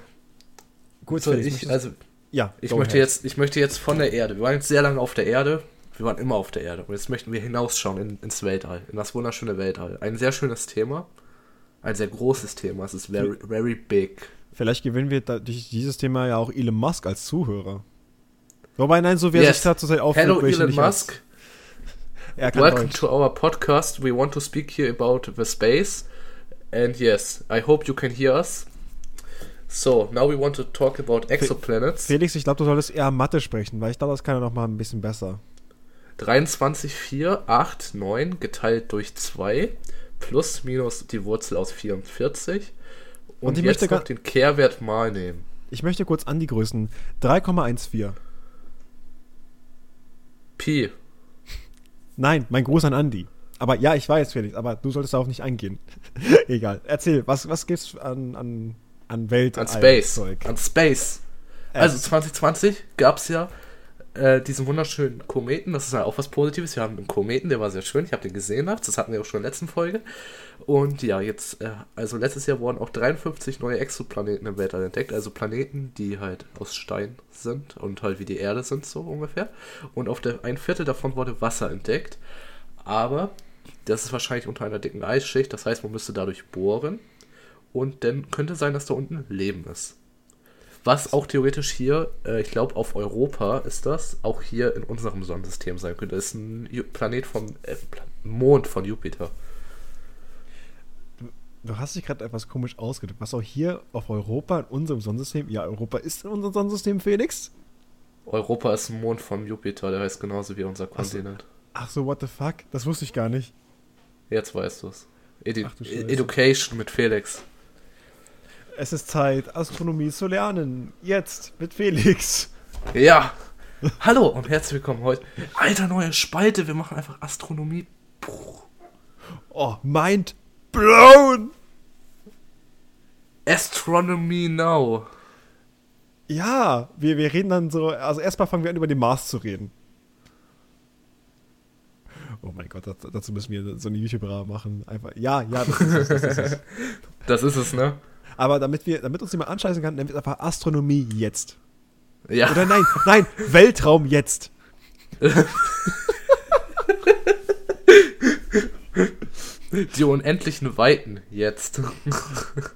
Gut, so, ich, also, ja, ich möchte, jetzt, ich möchte jetzt von der Erde, wir waren jetzt sehr lange auf der Erde, wir waren immer auf der Erde und jetzt möchten wir hinausschauen in, ins Weltall, in das wunderschöne Weltall. Ein sehr schönes Thema, ein sehr großes Thema, es ist very, very big. Vielleicht gewinnen wir durch dieses Thema ja auch Elon Musk als Zuhörer. Wobei, nein, so wäre yes. sich zurzeit aufregt. Hello Elon Musk. <laughs> Welcome Deutsch. to our podcast. We want to speak here about the space. And yes, I hope you can hear us. So, now we want to talk about exoplanets. Felix, ich glaube, du solltest eher Mathe sprechen, weil ich glaube, das kann ja noch mal ein bisschen besser. 23, 4, 8, 9 geteilt durch 2 plus minus die Wurzel aus 44 und, und ich jetzt möchte noch den Kehrwert mal nehmen. Ich möchte kurz an die Größen 3,14. Pi. Nein, mein Gruß an Andi. Aber ja, ich weiß, Felix, aber du solltest darauf nicht eingehen. <laughs> Egal. Erzähl, was, was gibt's an, an, an Welt? An Space. Zeug? An Space. Also 2020 gab es ja äh, diesen wunderschönen Kometen. Das ist ja auch was Positives. Wir haben einen Kometen, der war sehr schön. Ich habe den gesehen nachts. Das hatten wir auch schon in der letzten Folge. Und ja, jetzt, äh, also letztes Jahr wurden auch 53 neue Exoplaneten im Weltall entdeckt. Also Planeten, die halt aus Stein sind und halt wie die Erde sind, so ungefähr. Und auf der, ein Viertel davon wurde Wasser entdeckt. Aber das ist wahrscheinlich unter einer dicken Eisschicht. Das heißt, man müsste dadurch bohren. Und dann könnte sein, dass da unten Leben ist. Was auch theoretisch hier, äh, ich glaube auf Europa ist das, auch hier in unserem Sonnensystem sein könnte. Das ist ein Ju Planet vom äh, Mond von Jupiter. Du hast dich gerade etwas komisch ausgedrückt. Was auch hier auf Europa in unserem Sonnensystem? Ja, Europa ist in unserem Sonnensystem, Felix? Europa ist ein Mond vom Jupiter, der heißt genauso wie unser Kontinent. Ach so, what the fuck? Das wusste ich gar nicht. Jetzt weißt du es. Edu Education mit Felix. Es ist Zeit, Astronomie zu lernen. Jetzt mit Felix. Ja. Hallo und herzlich willkommen heute. Alter, neue Spalte. Wir machen einfach Astronomie. Puh. Oh, mind blown. Astronomy now. Ja, wir, wir reden dann so. Also, erstmal fangen wir an, über den Mars zu reden. Oh mein Gott, dazu müssen wir so eine YouTuber machen. Einfach, ja, ja, das ist es. Das ist es, <laughs> das ist es ne? Aber damit, wir, damit uns jemand anscheißen kann, nennen wir es einfach Astronomie jetzt. Ja. Oder nein, nein, Weltraum jetzt. Die unendlichen Weiten jetzt.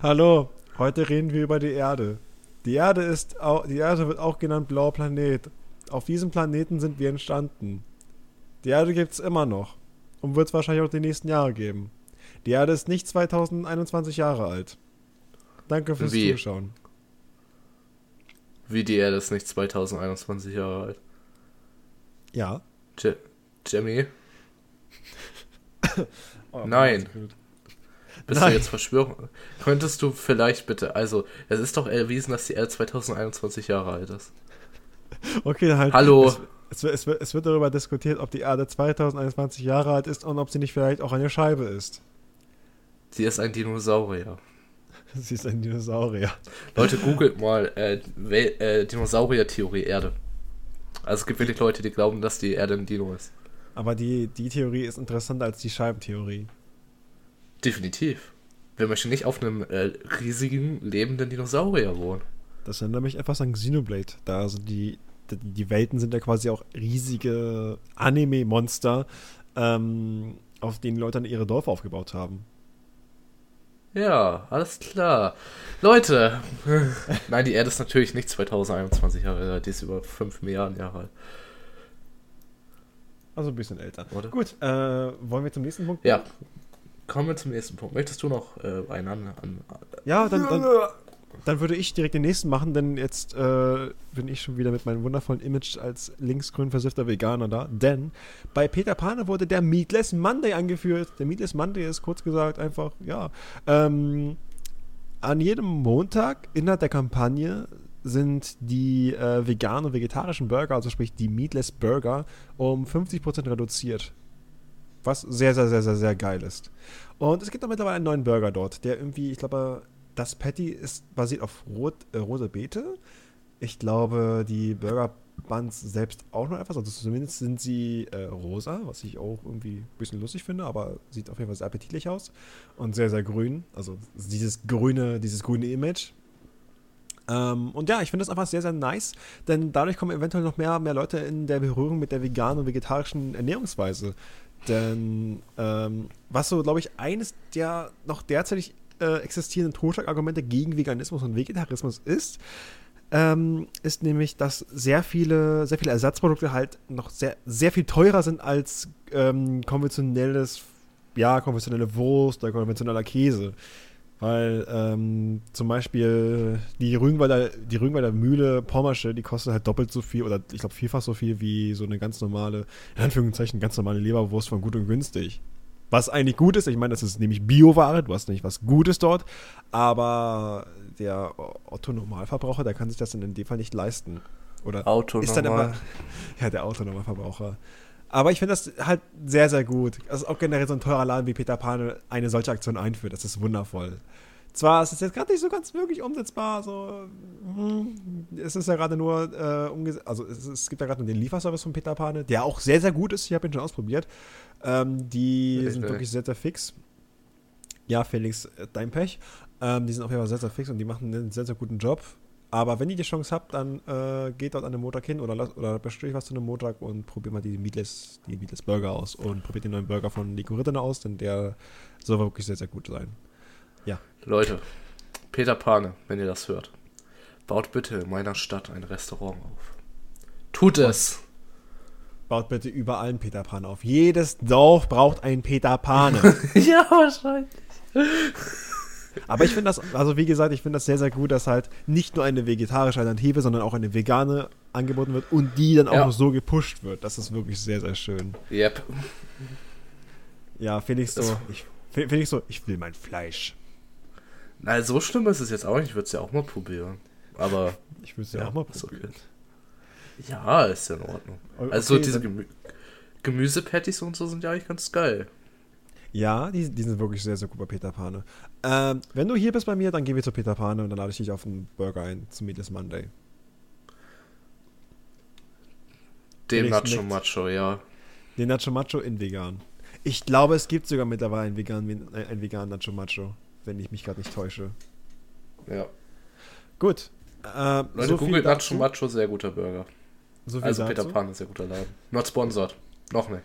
Hallo, heute reden wir über die Erde. Die Erde ist auch, die Erde wird auch genannt blauer Planet. Auf diesem Planeten sind wir entstanden. Die Erde gibt es immer noch und wird es wahrscheinlich auch die nächsten Jahre geben. Die Erde ist nicht 2021 Jahre alt. Danke fürs Wie? Zuschauen. Wie die Erde ist nicht 2021 Jahre alt. Ja. Je Jimmy? <laughs> oh, Nein. Bist Nein. du jetzt Verschwörung? Könntest du vielleicht bitte, also, es ist doch erwiesen, dass die Erde 2021 Jahre alt ist. Okay, halt. Hallo. Es, es, es wird darüber diskutiert, ob die Erde 2021 Jahre alt ist und ob sie nicht vielleicht auch eine Scheibe ist. Sie ist ein Dinosaurier. <laughs> Sie ist ein Dinosaurier. Leute, googelt mal äh, äh, Dinosaurier-Theorie Erde. Also es gibt wirklich Leute, die glauben, dass die Erde ein Dino ist. Aber die, die Theorie ist interessanter als die Scheibentheorie. Definitiv. Wer möchte nicht auf einem äh, riesigen, lebenden Dinosaurier wohnen? Das erinnert mich etwas an Xenoblade. Da sind die, die, die Welten sind ja quasi auch riesige Anime-Monster, ähm, auf denen Leute dann ihre Dörfer aufgebaut haben. Ja, alles klar. Leute, <laughs> nein, die Erde ist natürlich nicht 2021 Jahre alt, die ist über 5 Milliarden Jahre alt. Also ein bisschen älter. Oder? Gut, äh, wollen wir zum nächsten Punkt? Ja, kommen wir zum nächsten Punkt. Möchtest du noch äh, einen an, an Ja, dann, dann, dann würde ich direkt den nächsten machen, denn jetzt äh, bin ich schon wieder mit meinem wundervollen Image als linksgrün versiffter Veganer da. Denn bei Peter Pane wurde der Meatless Monday angeführt. Der Meatless Monday ist kurz gesagt einfach, ja, ähm, an jedem Montag innerhalb der Kampagne sind die äh, veganen und vegetarischen Burger, also sprich die Meatless Burger, um 50% reduziert. Was sehr, sehr, sehr, sehr, sehr geil ist. Und es gibt auch mittlerweile einen neuen Burger dort, der irgendwie, ich glaube, das Patty ist basiert auf Rot, äh, rote Beete. Ich glaube, die Burger Buns selbst auch noch etwas. Also zumindest sind sie äh, rosa, was ich auch irgendwie ein bisschen lustig finde, aber sieht auf jeden Fall sehr appetitlich aus. Und sehr, sehr grün. Also dieses grüne, dieses grüne Image. Ähm, und ja, ich finde das einfach sehr, sehr nice, denn dadurch kommen eventuell noch mehr, mehr Leute in der Berührung mit der veganen und vegetarischen Ernährungsweise. Denn ähm, was so, glaube ich, eines der noch derzeitig äh, existierenden Totschlagargumente gegen Veganismus und Vegetarismus ist, ähm, ist nämlich, dass sehr viele, sehr viele Ersatzprodukte halt noch sehr, sehr viel teurer sind als ähm, konventionelles, ja, konventionelle Wurst oder konventioneller Käse. Weil ähm, zum Beispiel die Rügenwalder, die Rügenwalder Mühle Pommersche, die kostet halt doppelt so viel oder ich glaube vielfach so viel wie so eine ganz normale, in Anführungszeichen, ganz normale Leberwurst von gut und günstig. Was eigentlich gut ist, ich meine, das ist nämlich Bioware, du hast nämlich was Gutes dort, aber der Otto-Normalverbraucher, der kann sich das in dem Fall nicht leisten. Oder Auto ist dann immer, <laughs> ja, der Autonormalverbraucher. Aber ich finde das halt sehr, sehr gut. Also auch generell so ein teurer Laden wie Peter Pan eine solche Aktion einführt. Das ist wundervoll. Zwar ist es jetzt gerade nicht so ganz wirklich umsetzbar, so hm, es ist ja gerade nur äh, also es, es, gibt ja gerade nur den Lieferservice von Peter Pane, der auch sehr, sehr gut ist. Ich habe ihn schon ausprobiert. Ähm, die Richtig. sind wirklich sehr, sehr fix. Ja, Felix, äh, dein Pech. Ähm, die sind auf jeden Fall sehr, sehr fix und die machen einen sehr, sehr guten Job. Aber wenn ihr die Chance habt, dann äh, geht dort an den Montag hin oder, oder bestellt was zu einem Montag und probiert mal die Meatless, die Meatless Burger aus und probiert den neuen Burger von Nico Rittner aus, denn der soll wirklich sehr, sehr gut sein. Ja. Leute, Peter Pane, wenn ihr das hört, baut bitte in meiner Stadt ein Restaurant auf. Tut es! Baut bitte überall einen Peter Pan auf. Jedes Dorf braucht einen Peter Pane. <laughs> ja, wahrscheinlich. Aber ich finde das, also wie gesagt, ich finde das sehr, sehr gut, dass halt nicht nur eine vegetarische Alternative, sondern auch eine vegane angeboten wird und die dann auch ja. noch so gepusht wird. Das ist wirklich sehr, sehr schön. Yep. Ja, Felix so, ich, Felix so, ich will mein Fleisch. Nein, so schlimm ist es jetzt auch nicht. Ich würde es ja auch mal probieren. Aber. Ich würde es ja, ja, auch mal probieren. Ja, ist ja in Ordnung. Okay, also so diese Gemü Gemüsepatties und so sind ja eigentlich ganz geil. Ja, die, die sind wirklich sehr, sehr gut bei Peter Pane. Ähm, wenn du hier bist bei mir, dann gehen wir zu Peter Pane und dann lade ich dich auf einen Burger ein zum Meatless Monday. Den Nacho Macho, ja. Den Nacho Macho in vegan. Ich glaube, es gibt sogar mittlerweile einen veganen, einen veganen Nacho Macho, wenn ich mich gerade nicht täusche. Ja. Gut. Äh, Leute, so googelt Nacho Macho, sehr guter Burger. So also dazu? Peter Pan ist sehr guter Laden. Not sponsored. Noch nicht.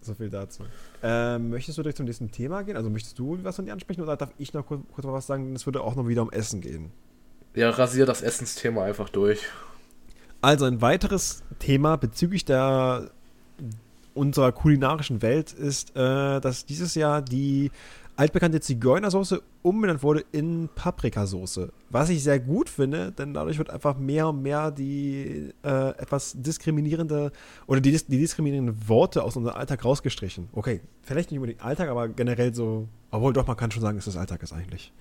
So viel dazu. Ähm, möchtest du direkt zum nächsten Thema gehen? Also möchtest du was von dir ansprechen oder darf ich noch kurz, kurz mal was sagen? Es würde auch noch wieder um Essen gehen. Ja, rasier das Essensthema einfach durch. Also ein weiteres Thema bezüglich der unserer kulinarischen Welt ist, äh, dass dieses Jahr die altbekannte Zigeunersoße umbenannt wurde in Paprikasoße. Was ich sehr gut finde, denn dadurch wird einfach mehr und mehr die äh, etwas diskriminierende oder die, die diskriminierenden Worte aus unserem Alltag rausgestrichen. Okay, vielleicht nicht unbedingt Alltag, aber generell so, obwohl doch, man kann schon sagen, dass das Alltag ist eigentlich.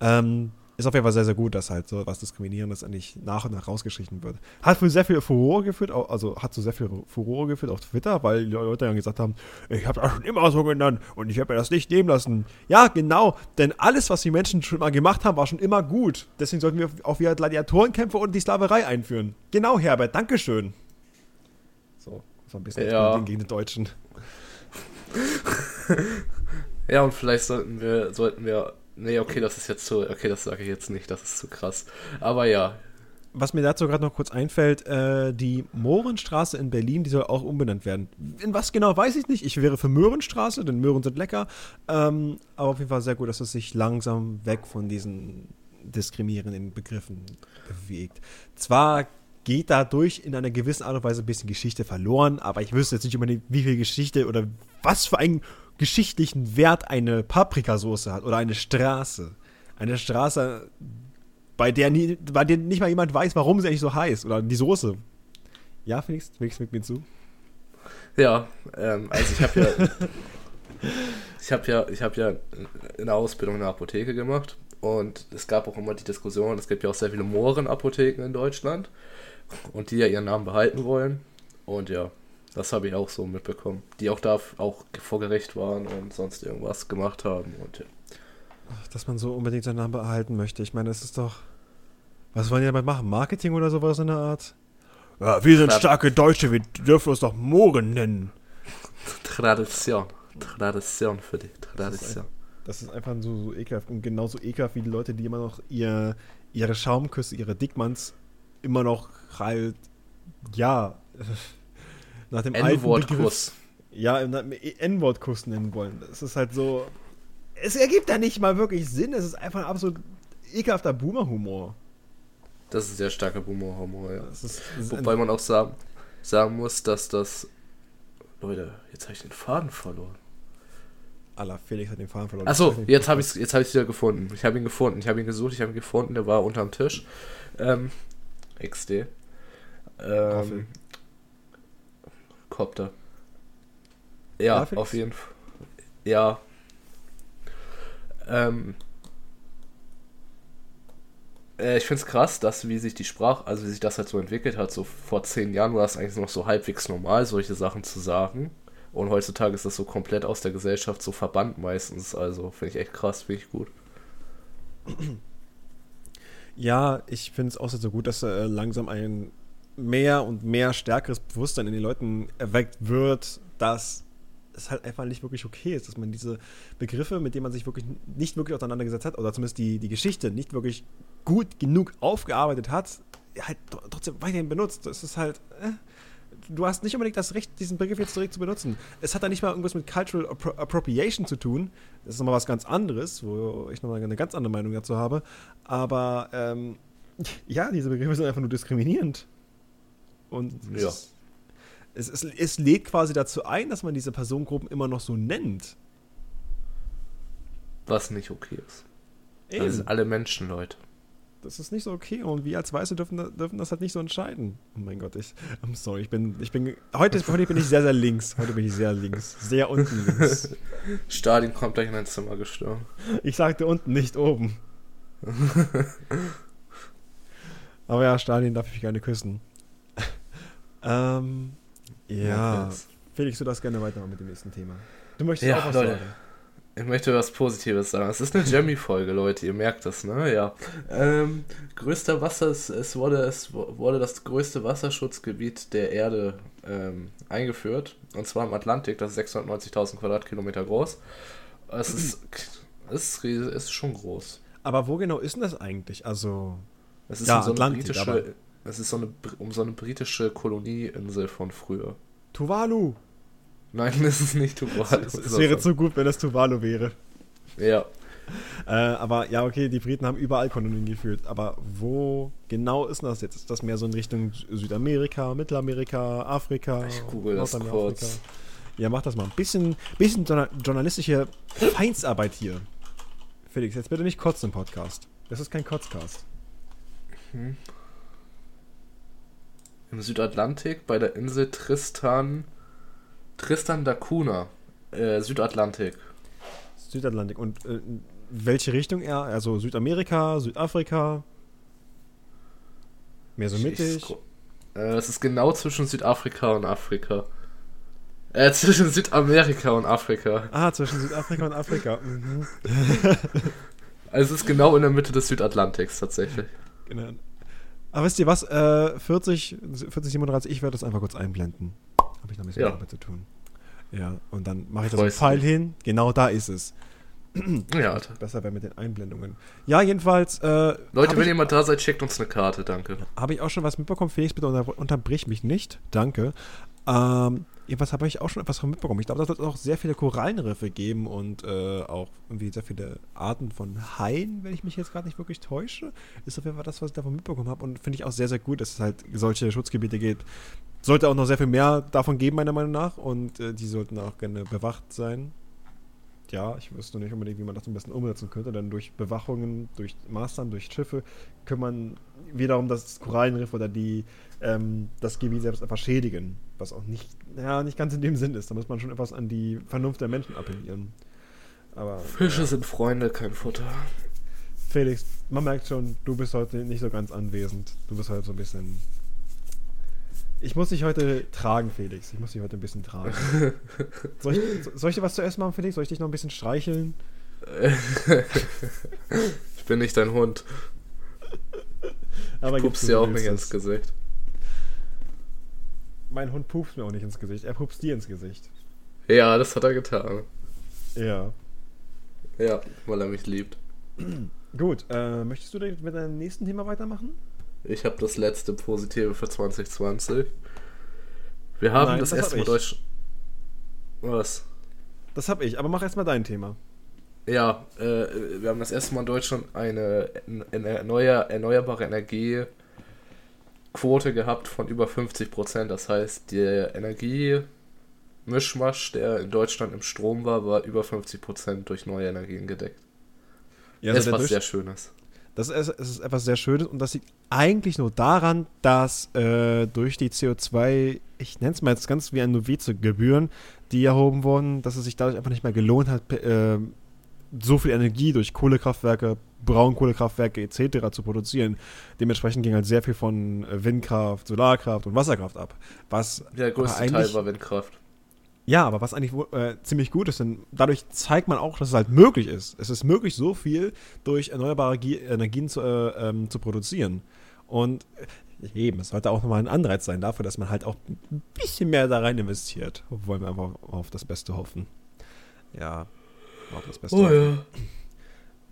Ähm, ist auf jeden Fall sehr, sehr gut, dass halt so was Diskriminierendes eigentlich nach und nach rausgestrichen wird. Hat für sehr viel Furore geführt, also hat zu sehr viel Furore geführt auf Twitter, weil die Leute dann gesagt haben, ich habe das schon immer so genannt und ich habe mir das nicht nehmen lassen. Ja, genau, denn alles, was die Menschen schon mal gemacht haben, war schon immer gut. Deswegen sollten wir auch wieder Gladiatorenkämpfe und die Sklaverei einführen. Genau, Herbert, Dankeschön. So, war ein bisschen ja. gegen die Deutschen. <laughs> ja, und vielleicht sollten wir, sollten wir Nee, okay, das ist jetzt zu. Okay, das sage ich jetzt nicht, das ist zu krass. Aber ja. Was mir dazu gerade noch kurz einfällt, äh, die Mohrenstraße in Berlin, die soll auch umbenannt werden. In was genau, weiß ich nicht. Ich wäre für Möhrenstraße, denn Möhren sind lecker. Ähm, aber auf jeden Fall sehr gut, dass es sich langsam weg von diesen diskriminierenden Begriffen bewegt. Zwar geht dadurch in einer gewissen Art und Weise ein bisschen Geschichte verloren, aber ich wüsste jetzt nicht unbedingt, wie viel Geschichte oder was für einen geschichtlichen Wert eine Paprikasauce hat oder eine Straße. Eine Straße, bei der, nie, bei der nicht mal jemand weiß, warum sie eigentlich so heißt oder die Soße. Ja, Felix, Felix mit mir zu. Ja, ähm, also ich habe <laughs> ja, ich habe ja, ich habe ja in der Ausbildung eine Apotheke gemacht und es gab auch immer die Diskussion, es gibt ja auch sehr viele Mohrenapotheken in Deutschland und die ja ihren Namen behalten wollen. Und ja, das habe ich auch so mitbekommen. Die auch da auch vor Gericht waren und sonst irgendwas gemacht haben. Und ja. Dass man so unbedingt seinen Namen behalten möchte. Ich meine, es ist doch. Was wollen die damit machen? Marketing oder sowas in der Art? Ja, wir sind starke Deutsche, wir dürfen uns doch Mohren nennen. Tradition. Tradition für die Tradition. Das ist, einfach so, so ekelhaft. Und genauso ekelhaft wie die Leute, die immer noch ihr, ihre Schaumküsse, ihre Dickmanns immer noch halt, ja, <laughs> nach dem N-Wort-Kuss. Ja, N-Wort-Kuss nennen wollen. Das ist halt so. Es ergibt da nicht mal wirklich Sinn. Es ist einfach ein absolut ekelhafter Boomer-Humor. Das ist sehr starker Boomer-Humor, ja. Das ist, das Wobei man auch sagen, sagen muss, dass das. Leute, jetzt habe ich den Faden verloren. Allah, Felix hat den Faden verloren. Achso, jetzt habe ich es hab wieder gefunden. Ich habe ihn gefunden. Ich habe ihn gesucht, ich habe ihn gefunden. Der war unterm Tisch. Ähm, XD. Ähm, Kopter. Ja, ja auf jeden Fall. Ja. Ähm, äh, ich finde es krass, dass wie sich die Sprache, also wie sich das halt so entwickelt hat, so vor zehn Jahren war es eigentlich noch so halbwegs normal, solche Sachen zu sagen. Und heutzutage ist das so komplett aus der Gesellschaft so verbannt meistens. Also finde ich echt krass, finde ich gut. Ja, ich finde es auch so gut, dass äh, langsam ein mehr und mehr stärkeres Bewusstsein in den Leuten erweckt wird, dass es halt einfach nicht wirklich okay ist, dass man diese Begriffe, mit denen man sich wirklich nicht wirklich auseinandergesetzt hat, oder zumindest die, die Geschichte nicht wirklich gut genug aufgearbeitet hat, halt trotzdem weiterhin benutzt. Das ist halt. Äh, du hast nicht unbedingt das Recht, diesen Begriff jetzt direkt zu benutzen. Es hat da nicht mal irgendwas mit Cultural Appro Appropriation zu tun. Das ist nochmal was ganz anderes, wo ich nochmal eine ganz andere Meinung dazu habe. Aber ähm, ja, diese Begriffe sind einfach nur diskriminierend. Und ja. es, es, es lädt quasi dazu ein, dass man diese Personengruppen immer noch so nennt. Was nicht okay ist. Eben. Das sind alle Menschen, Leute das ist nicht so okay und wir als Weiße dürfen, dürfen das halt nicht so entscheiden. Oh mein Gott, ich, I'm sorry, ich bin, ich bin, heute, heute bin ich sehr, sehr links. Heute bin ich sehr links. Sehr unten links. <laughs> Stalin kommt gleich in dein Zimmer gestürmt. Ich sagte unten, nicht oben. <laughs> Aber ja, Stalin darf ich gerne küssen. Ähm, ja. Felix, du darfst gerne weitermachen mit dem nächsten Thema. Du möchtest ja, auch was Leute. sagen. Ich möchte was Positives sagen. Es ist eine Jammy-Folge, Leute. Ihr merkt das, ne? Ja. Ähm, größter Wasser, es wurde, es wurde das größte Wasserschutzgebiet der Erde ähm, eingeführt. Und zwar im Atlantik. Das ist 690.000 Quadratkilometer groß. Es ist, es ist, es ist schon groß. Aber wo genau ist denn das eigentlich? Also. Es ist ja, so Atlantik, britische, es ist so eine, um so eine britische Kolonieinsel von früher. Tuvalu. Nein, <laughs> das ist nicht Tuvalu. Es, es wäre zu gut, wenn das Tuvalu wäre. Ja. Äh, aber ja, okay, die Briten haben überall Kolonien geführt. Aber wo genau ist das jetzt? Ist das mehr so in Richtung Südamerika, Mittelamerika, Afrika? Ich google das kurz. Ja, mach das mal. Ein bisschen, bisschen journalistische Feinsarbeit hier. Felix, jetzt bitte nicht kotzen im Podcast. Das ist kein Kotzcast. Mhm. Im Südatlantik bei der Insel Tristan Tristan da Cunha, äh, Südatlantik. Südatlantik. Und äh, welche Richtung eher? Also Südamerika, Südafrika? Mehr so mittig? Äh, das ist genau zwischen Südafrika und Afrika. Äh, <laughs> zwischen Südamerika und Afrika. Ah, zwischen Südafrika und Afrika. Mhm. <laughs> also es ist genau in der Mitte des Südatlantiks tatsächlich. Genau. Aber wisst ihr was? Äh, 40, 40, 37, ich werde das einfach kurz einblenden. Habe ich noch ein bisschen ja. Arbeit zu tun. Ja, und dann mache ich da so einen Pfeil hin. Genau da ist es. Ja. Besser wäre mit den Einblendungen. Ja, jedenfalls. Äh, Leute, wenn ich, jemand da seid, schickt uns eine Karte, danke. Habe ich auch schon was mitbekommen? Felix, bitte unter, unterbrich mich nicht. Danke. Ähm, jedenfalls habe ich auch schon etwas davon mitbekommen. Ich glaube, da wird es auch sehr viele Korallenriffe geben und äh, auch irgendwie sehr viele Arten von Haien, wenn ich mich jetzt gerade nicht wirklich täusche. Ist auf jeden Fall das, was ich davon mitbekommen habe. Und finde ich auch sehr, sehr gut, dass es halt solche Schutzgebiete gibt. Sollte auch noch sehr viel mehr davon geben, meiner Meinung nach. Und äh, die sollten auch gerne bewacht sein. Ja, ich wüsste nicht unbedingt, wie man das am besten umsetzen könnte, denn durch Bewachungen, durch Maßnahmen, durch Schiffe kümmern wiederum das Korallenriff oder die, ähm, das Gebiet selbst einfach schädigen. Was auch nicht, ja, nicht ganz in dem Sinn ist. Da muss man schon etwas an die Vernunft der Menschen appellieren. Aber. Fische sind Freunde, kein Futter. Felix, man merkt schon, du bist heute nicht so ganz anwesend. Du bist heute so ein bisschen. Ich muss dich heute tragen, Felix. Ich muss dich heute ein bisschen tragen. <laughs> soll, ich, soll ich dir was zu essen machen, Felix? Soll ich dich noch ein bisschen streicheln? <laughs> ich bin nicht dein Hund. Aber ich pupst dir auch nicht ins Gesicht. Mein Hund pupst mir auch nicht ins Gesicht. Er pupst dir ins Gesicht. Ja, das hat er getan. Ja. Ja, weil er mich liebt. Gut, äh, möchtest du mit deinem nächsten Thema weitermachen? Ich habe das letzte Positive für 2020. Wir haben Nein, das, das erste Mal Deutsch. Was? Das habe ich, aber mach erstmal dein Thema. Ja, äh, wir haben das erste Mal in Deutschland eine, eine erneuer, erneuerbare Energiequote gehabt von über 50 Prozent. Das heißt, der Energiemischmasch, der in Deutschland im Strom war, war über 50 Prozent durch neue Energien gedeckt. Ja, also das ist was sehr Schönes. Das ist, das ist etwas sehr Schönes und das liegt eigentlich nur daran, dass äh, durch die CO2, ich nenne es mal jetzt ganz wie ein Novize-Gebühren, die erhoben wurden, dass es sich dadurch einfach nicht mehr gelohnt hat, äh, so viel Energie durch Kohlekraftwerke, Braunkohlekraftwerke etc. zu produzieren. Dementsprechend ging halt sehr viel von Windkraft, Solarkraft und Wasserkraft ab. Was der größte Teil war Windkraft. Ja, aber was eigentlich äh, ziemlich gut ist, denn dadurch zeigt man auch, dass es halt möglich ist. Es ist möglich, so viel durch erneuerbare G Energien zu, äh, ähm, zu produzieren. Und äh, eben, es sollte auch nochmal ein Anreiz sein dafür, dass man halt auch ein bisschen mehr da rein investiert. Wollen wir einfach auf das Beste hoffen. Ja, auf das Beste oh, hoffen.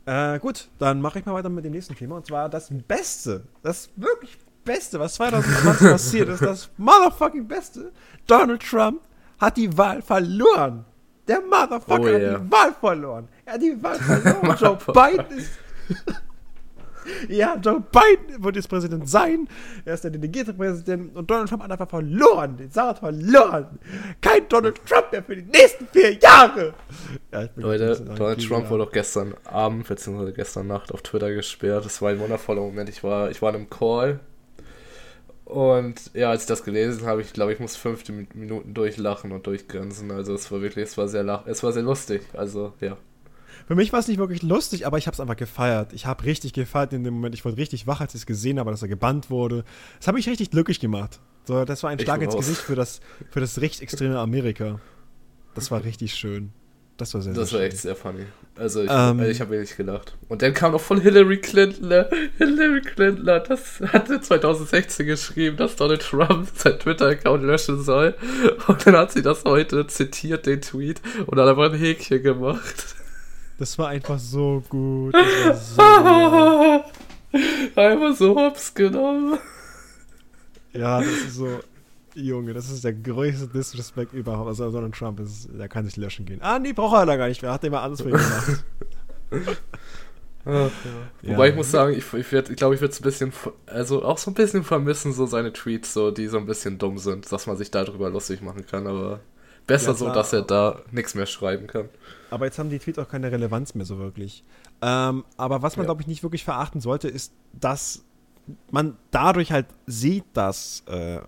Ja. Äh, gut, dann mache ich mal weiter mit dem nächsten Thema. Und zwar das Beste, das wirklich Beste, was 2020 <laughs> passiert ist, das motherfucking Beste. Donald Trump hat die Wahl verloren. Der Motherfucker oh, yeah. hat die Wahl verloren. Er hat die Wahl verloren. <laughs> Joe Biden ist. <laughs> ja, Joe Biden wird jetzt Präsident sein. Er ist der delegierte Präsident und Donald Trump hat einfach verloren. Den Sarat verloren. Kein Donald Trump mehr für die nächsten vier Jahre. Ja, Leute, Donald Trump wurde auch gestern Abend bzw. gestern Nacht auf Twitter gesperrt. Das war ein wundervoller Moment. Ich war, ich war in einem Call und ja, als ich das gelesen habe, ich glaube, ich muss fünf Minuten durchlachen und durchgrinsen. Also es war wirklich, es war sehr lach, es war sehr lustig. Also ja. Für mich war es nicht wirklich lustig, aber ich habe es einfach gefeiert. Ich habe richtig gefeiert in dem Moment. Ich wurde richtig wach, als ich es gesehen habe, dass er gebannt wurde. Das habe mich richtig glücklich gemacht. So, das war ein Schlag ins Gesicht für das, für das rechtsextreme Amerika. Das war <laughs> richtig schön. Das war sehr, Das war echt sehr funny. Also ich, ähm, ich habe wirklich gelacht. Und dann kam noch von Hillary Clinton. Hillary Clinton das hatte 2016 geschrieben, dass Donald Trump sein Twitter-Account löschen soll. Und dann hat sie das heute zitiert, den Tweet, und hat einfach ein Häkchen gemacht. Das war einfach so gut. Das war so <laughs> einfach so hops genommen. Ja, das ist so. Junge, das ist der größte Disrespect überhaupt. Also Donald Trump ist, der kann sich löschen gehen. Ah, nee, braucht er da gar nicht mehr. Hat immer alles für ihn gemacht. <laughs> Ach, ja. Wobei ja. ich muss sagen, ich, ich, ich glaube, ich würde es ein bisschen, also auch so ein bisschen vermissen, so seine Tweets, so, die so ein bisschen dumm sind, dass man sich darüber lustig machen kann, aber besser ja, so, dass er da nichts mehr schreiben kann. Aber jetzt haben die Tweets auch keine Relevanz mehr so wirklich. Ähm, aber was man, ja. glaube ich, nicht wirklich verachten sollte, ist, dass man dadurch halt sieht, dass äh,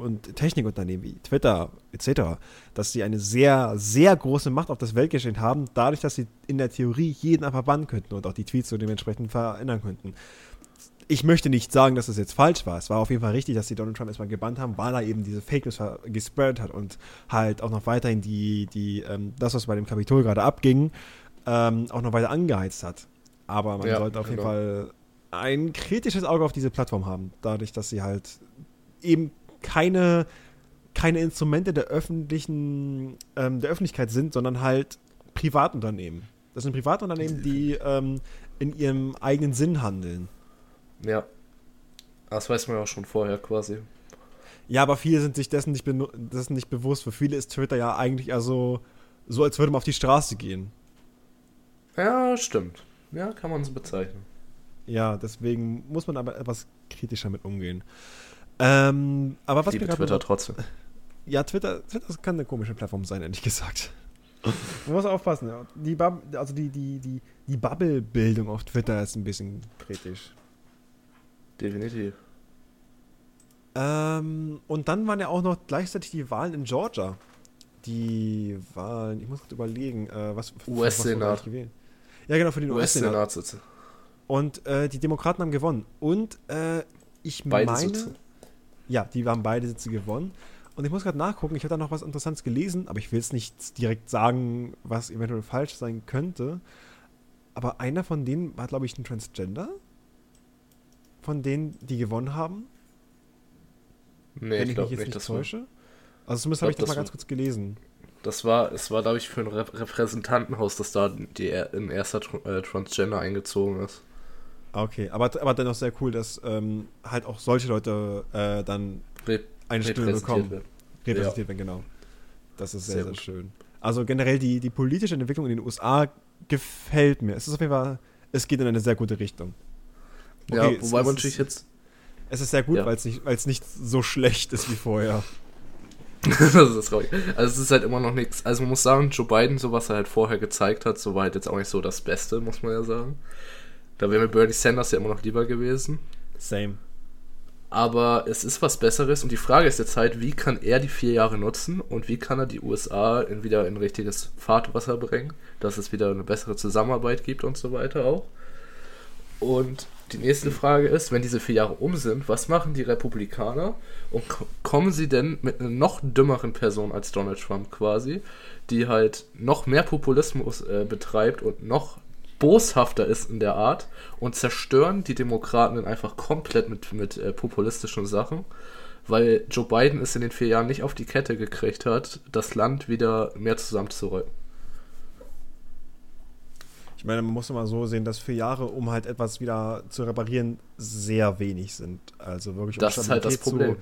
und Technikunternehmen wie Twitter etc., dass sie eine sehr, sehr große Macht auf das Weltgeschehen haben, dadurch, dass sie in der Theorie jeden einfach bannen könnten und auch die Tweets so dementsprechend verändern könnten. Ich möchte nicht sagen, dass das jetzt falsch war. Es war auf jeden Fall richtig, dass sie Donald Trump erstmal gebannt haben, weil er eben diese Fake News gespreadet hat und halt auch noch weiterhin die, die, ähm, das, was bei dem Kapitol gerade abging, ähm, auch noch weiter angeheizt hat. Aber man ja, sollte auf genau. jeden Fall ein kritisches Auge auf diese Plattform haben, dadurch, dass sie halt eben keine, keine Instrumente der öffentlichen, ähm, der Öffentlichkeit sind, sondern halt Privatunternehmen. Das sind Privatunternehmen, die ähm, in ihrem eigenen Sinn handeln. Ja. Das weiß man ja auch schon vorher quasi. Ja, aber viele sind sich dessen nicht, dessen nicht bewusst. Für viele ist Twitter ja eigentlich also so, als würde man auf die Straße gehen. Ja, stimmt. Ja, kann man so bezeichnen. Ja, deswegen muss man aber etwas kritischer mit umgehen. Ähm, aber was Liebe Twitter trotzdem. Ja, Twitter, Twitter kann eine komische Plattform sein, ehrlich gesagt. Man muss aufpassen. Die, Bub also die, die, die, die Bubble-Bildung auf Twitter ist ein bisschen kritisch. Definitiv. Ähm, und dann waren ja auch noch gleichzeitig die Wahlen in Georgia. Die Wahlen, ich muss gerade überlegen, äh, was. US-Senat. Ja, genau, für den US-Senat. US und äh, die Demokraten haben gewonnen. Und äh, ich beide meine. Sitze. Ja, die haben beide Sitze gewonnen. Und ich muss gerade nachgucken, ich habe da noch was Interessantes gelesen, aber ich will es nicht direkt sagen, was eventuell falsch sein könnte. Aber einer von denen war, glaube ich, ein Transgender. Von denen, die gewonnen haben. Nee, Wenn ich, ich glaube nicht, nicht täusche. Also zumindest habe ich das, das mal ganz kurz gelesen. Das war, es war, glaube ich, für ein Repräsentantenhaus, dass da die, ein erster äh, Transgender eingezogen ist. Okay, aber, aber dennoch sehr cool, dass ähm, halt auch solche Leute äh, dann Re eine Stimme bekommen. Werden. Repräsentiert werden, genau. Das ist sehr, sehr, sehr schön. Also generell die, die politische Entwicklung in den USA gefällt mir. Es ist auf jeden Fall, es geht in eine sehr gute Richtung. Okay, ja, wobei man natürlich jetzt. Es ist sehr gut, ja. weil es nicht, nicht so schlecht ist wie vorher. <laughs> das ist traurig. Also es ist halt immer noch nichts. Also man muss sagen, Joe Biden, so was er halt vorher gezeigt hat, so war halt jetzt auch nicht so das Beste, muss man ja sagen. Da wäre mir Bernie Sanders ja immer noch lieber gewesen. Same. Aber es ist was Besseres und die Frage ist jetzt halt, wie kann er die vier Jahre nutzen und wie kann er die USA in wieder in richtiges Fahrtwasser bringen, dass es wieder eine bessere Zusammenarbeit gibt und so weiter auch. Und die nächste Frage ist, wenn diese vier Jahre um sind, was machen die Republikaner und kommen sie denn mit einer noch dümmeren Person als Donald Trump quasi, die halt noch mehr Populismus äh, betreibt und noch boshafter ist in der Art und zerstören die Demokraten dann einfach komplett mit, mit äh, populistischen Sachen, weil Joe Biden es in den vier Jahren nicht auf die Kette gekriegt hat, das Land wieder mehr zusammenzurücken. Ich meine, man muss immer so sehen, dass vier Jahre, um halt etwas wieder zu reparieren, sehr wenig sind. Also wirklich um das ist halt das Problem. Zu,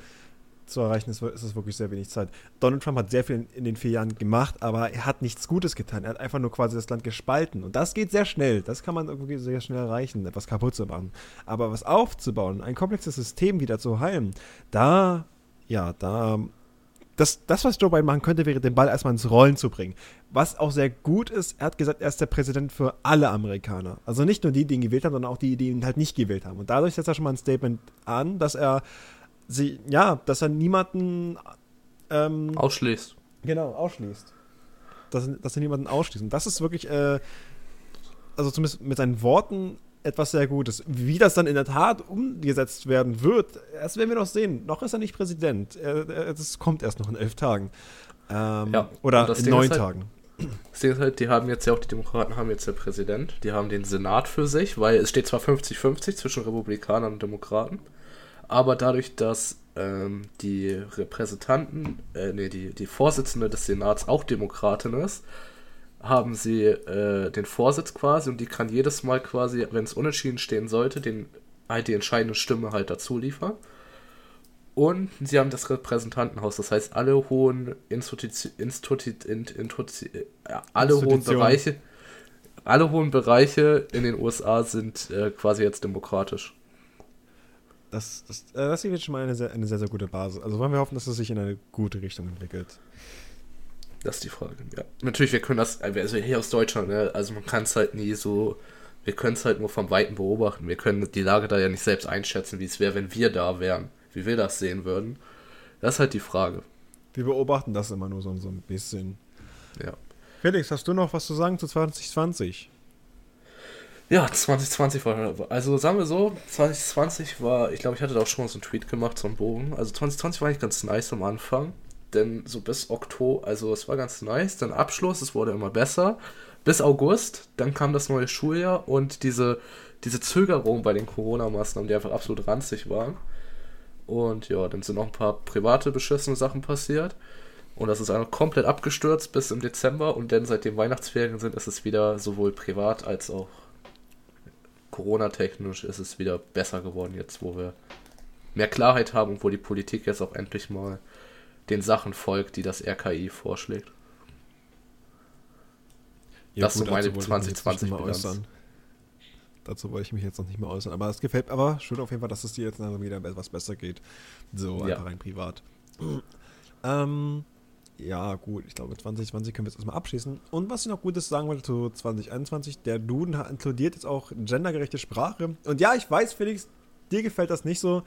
zu erreichen, ist, ist es wirklich sehr wenig Zeit. Donald Trump hat sehr viel in, in, den vier Jahren gemacht, aber er hat nichts Gutes getan. Er hat einfach nur quasi das Land gespalten. Und das geht sehr schnell. Das kann man irgendwie sehr schnell erreichen, etwas kaputt zu machen. Aber was aufzubauen, ein komplexes System wieder zu heilen, da, ja, da. Das, das, was Joe Biden machen könnte, wäre den Ball erstmal ins Rollen zu bringen. Was auch sehr gut ist, er hat gesagt, er ist der Präsident für alle Amerikaner. Also nicht nur die, die ihn gewählt haben, sondern auch die, die ihn halt nicht gewählt haben. Und dadurch setzt er schon mal ein Statement an, dass er sie, ja, dass er niemanden ähm, ausschließt. Genau, ausschließt. Dass, dass er niemanden ausschließt. Und das ist wirklich, äh, also zumindest mit seinen Worten etwas sehr Gutes. Wie das dann in der Tat umgesetzt werden wird, das werden wir noch sehen. Noch ist er nicht Präsident. Das kommt erst noch in elf Tagen. Ähm, ja, oder in neun halt, Tagen. Das Ding ist halt, die haben jetzt ja auch, die Demokraten haben jetzt ja Präsident, die haben den Senat für sich, weil es steht zwar 50-50 zwischen Republikanern und Demokraten, aber dadurch, dass ähm, die Repräsentanten, äh, nee, die, die Vorsitzende des Senats auch Demokratin ist, haben sie äh, den Vorsitz quasi und die kann jedes Mal quasi, wenn es unentschieden stehen sollte, den, halt die entscheidende Stimme halt dazu liefern. Und sie haben das Repräsentantenhaus, das heißt alle hohen Instituti Instituti Instituti äh, alle hohen Bereiche, alle hohen Bereiche in den USA sind äh, quasi jetzt demokratisch das, das, äh, das ist jetzt schon mal eine sehr, eine sehr, sehr gute Basis. Also wollen wir hoffen, dass es sich in eine gute Richtung entwickelt. Das ist die Frage, ja. Natürlich, wir können das, also hier aus Deutschland, ne, also man kann es halt nie so, wir können es halt nur vom Weiten beobachten. Wir können die Lage da ja nicht selbst einschätzen, wie es wäre, wenn wir da wären, wie wir das sehen würden. Das ist halt die Frage. Wir beobachten das immer nur so, so ein bisschen. Ja. Felix, hast du noch was zu sagen zu 2020? Ja, 2020 war, also sagen wir so, 2020 war, ich glaube, ich hatte da auch schon mal so einen Tweet gemacht, so einen Bogen. Also 2020 war eigentlich ganz nice am Anfang, denn so bis Oktober, also es war ganz nice, dann Abschluss, es wurde immer besser. Bis August, dann kam das neue Schuljahr und diese, diese Zögerung bei den Corona-Maßnahmen, die einfach absolut ranzig waren. Und ja, dann sind noch ein paar private beschissene Sachen passiert. Und das ist einfach komplett abgestürzt bis im Dezember und dann seitdem Weihnachtsferien sind, ist es wieder sowohl privat als auch Corona-technisch ist es wieder besser geworden jetzt, wo wir mehr Klarheit haben und wo die Politik jetzt auch endlich mal den Sachen folgt, die das RKI vorschlägt. Ja, das ist so meine 2020 Bilanz. Dazu wollte ich mich jetzt noch nicht mehr äußern. Aber es gefällt mir aber schön auf jeden Fall, dass es dir jetzt wieder etwas besser geht. So, ja. einfach rein privat. <clears throat> ähm, ja, gut, ich glaube, 2020 können wir jetzt erstmal abschließen. Und was ich noch Gutes sagen wollte zu 2021, der Duden inkludiert jetzt auch gendergerechte Sprache. Und ja, ich weiß, Felix, dir gefällt das nicht so.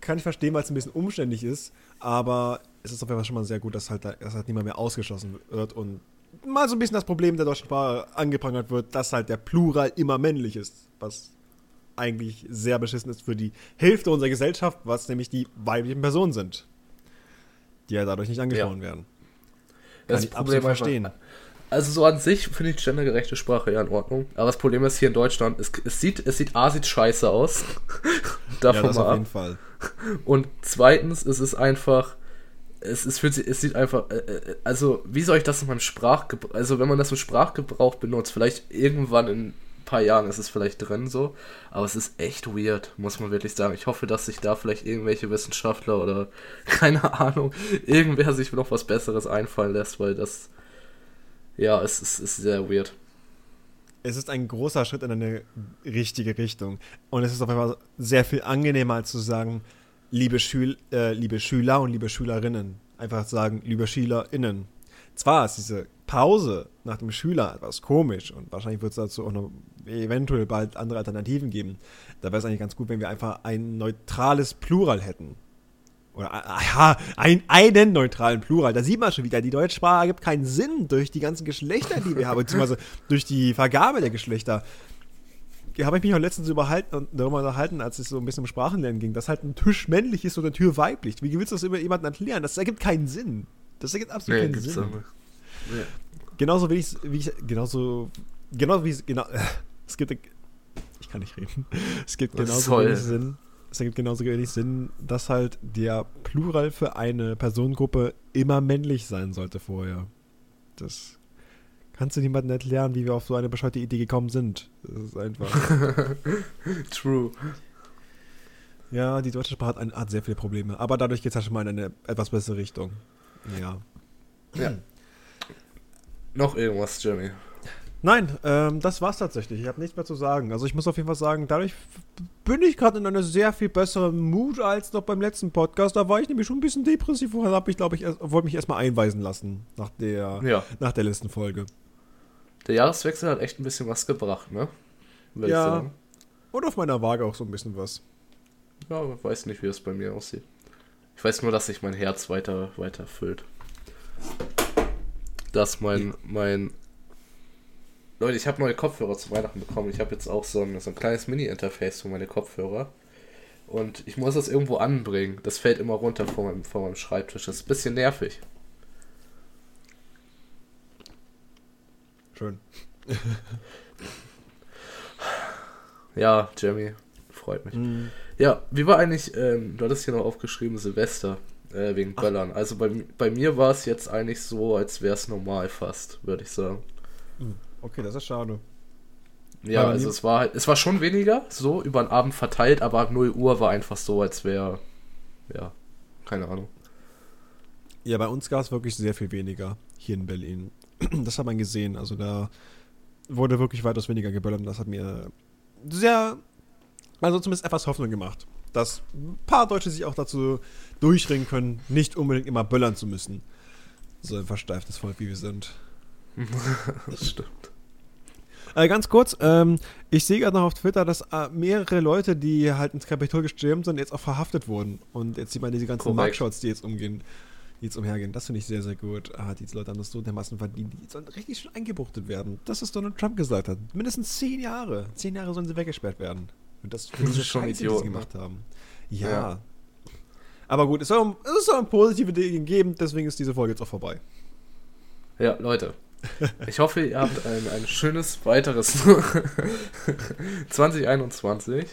Kann ich verstehen, weil es ein bisschen umständlich ist. Aber es ist auf jeden Fall schon mal sehr gut, dass halt, dass halt niemand mehr ausgeschlossen wird und mal so ein bisschen das Problem der deutschen Sprache angeprangert wird, dass halt der Plural immer männlich ist. Was eigentlich sehr beschissen ist für die Hälfte unserer Gesellschaft, was nämlich die weiblichen Personen sind. Die ja dadurch nicht angesprochen ja. werden. Das Kann Problem verstehen. Also so an sich finde ich gendergerechte Sprache ja in Ordnung. Aber das Problem ist hier in Deutschland, es, es sieht, es sieht A sieht scheiße aus. <laughs> Davon ja, das mal auf jeden Fall. Und zweitens ist es einfach, es, es, fühlt sich, es sieht einfach, äh, äh, also wie soll ich das in meinem Sprachgebrauch, also wenn man das im Sprachgebrauch benutzt, vielleicht irgendwann in paar Jahren ist es vielleicht drin so, aber es ist echt weird, muss man wirklich sagen. Ich hoffe, dass sich da vielleicht irgendwelche Wissenschaftler oder <laughs> keine Ahnung, irgendwer sich noch was Besseres einfallen lässt, weil das, ja, es ist, ist sehr weird. Es ist ein großer Schritt in eine richtige Richtung und es ist auf einmal sehr viel angenehmer als zu sagen, liebe, Schül äh, liebe Schüler und liebe Schülerinnen. Einfach sagen, liebe SchülerInnen. Zwar ist diese Pause nach dem Schüler etwas komisch und wahrscheinlich wird es dazu auch noch eventuell bald andere Alternativen geben. Da wäre es eigentlich ganz gut, wenn wir einfach ein neutrales Plural hätten. Oder äh, ja, ein, einen neutralen Plural. Da sieht man schon wieder, die deutsche Sprache gibt keinen Sinn durch die ganzen Geschlechter, die wir haben, beziehungsweise durch die Vergabe der Geschlechter habe ich mich auch letztens überhalten, darüber unterhalten, als es so ein bisschen um Sprachenlernen ging, dass halt ein Tisch männlich ist und eine Tür weiblich. Wie willst du das über jemanden erklären? Das ergibt keinen Sinn. Das ergibt absolut nee, keinen Sinn. Ja. Genauso wie ich, wie ich, genauso, genauso wie, genau, <laughs> es gibt, ich kann nicht reden. <laughs> Es gibt genauso wenig Sinn, es ergibt genauso wenig Sinn, dass halt der Plural für eine Personengruppe immer männlich sein sollte vorher. Das kannst du niemandem erklären, wie wir auf so eine bescheuerte Idee gekommen sind. Das ist einfach. <laughs> True. Ja, die deutsche Sprache hat, hat sehr viele Probleme. Aber dadurch geht es halt schon mal in eine etwas bessere Richtung. Ja. Ja. Noch irgendwas, Jimmy? Nein, ähm, das war's tatsächlich. Ich habe nichts mehr zu sagen. Also ich muss auf jeden Fall sagen, dadurch bin ich gerade in einer sehr viel besseren Mut als noch beim letzten Podcast. Da war ich nämlich schon ein bisschen depressiv. Vorher habe ich, glaube ich, wollte mich erstmal einweisen lassen nach der, ja. nach der letzten Folge. Der Jahreswechsel hat echt ein bisschen was gebracht, ne? Würde ja. Und auf meiner Waage auch so ein bisschen was. Ja, ich weiß nicht, wie es bei mir aussieht. Ich weiß nur, dass sich mein Herz weiter, weiter füllt. Dass mein, mein. Leute, ich habe neue Kopfhörer zu Weihnachten bekommen. Ich habe jetzt auch so ein, so ein kleines Mini-Interface für meine Kopfhörer. Und ich muss das irgendwo anbringen. Das fällt immer runter von meinem, von meinem Schreibtisch. Das ist ein bisschen nervig. Schön. <laughs> ja, Jamie, freut mich. Mm. Ja, wie war eigentlich, ähm, du hattest hier noch aufgeschrieben, Silvester, äh, wegen Böllern. Also bei, bei mir war es jetzt eigentlich so, als wäre es normal fast, würde ich sagen. Mm, okay, das ist schade. Ja, also es war halt, es war schon weniger, so über den Abend verteilt, aber ab 0 Uhr war einfach so, als wäre, ja, keine Ahnung. Ja, bei uns gab es wirklich sehr viel weniger hier in Berlin. <clears throat> Das hat man gesehen. Also da wurde wirklich weitaus weniger geböllert und das hat mir sehr, also zumindest etwas Hoffnung gemacht, dass ein paar Deutsche sich auch dazu durchringen können, nicht unbedingt immer böllern zu müssen. So ein versteiftes Volk, wie wir sind. <laughs> das stimmt. Äh, ganz kurz, ähm, ich sehe gerade noch auf Twitter, dass äh, mehrere Leute, die halt ins Kapitol gestürmt sind, jetzt auch verhaftet wurden. Und jetzt sieht man diese ganzen Markshots, die jetzt umgehen jetzt umhergehen. Das finde ich sehr, sehr gut. Ah, diese Leute haben das so dermaßen verdient. Die sollen richtig schön eingebuchtet werden. Das ist Donald Trump gesagt hat. Mindestens zehn Jahre. Zehn Jahre sollen sie weggesperrt werden. Und das für diese Scheiße, Idioten, die sie gemacht haben. Ja. ja. Aber gut, es soll, es soll positive Dinge geben, deswegen ist diese Folge jetzt auch vorbei. Ja, Leute. <laughs> Ich hoffe, ihr habt ein, ein schönes weiteres <laughs> 2021.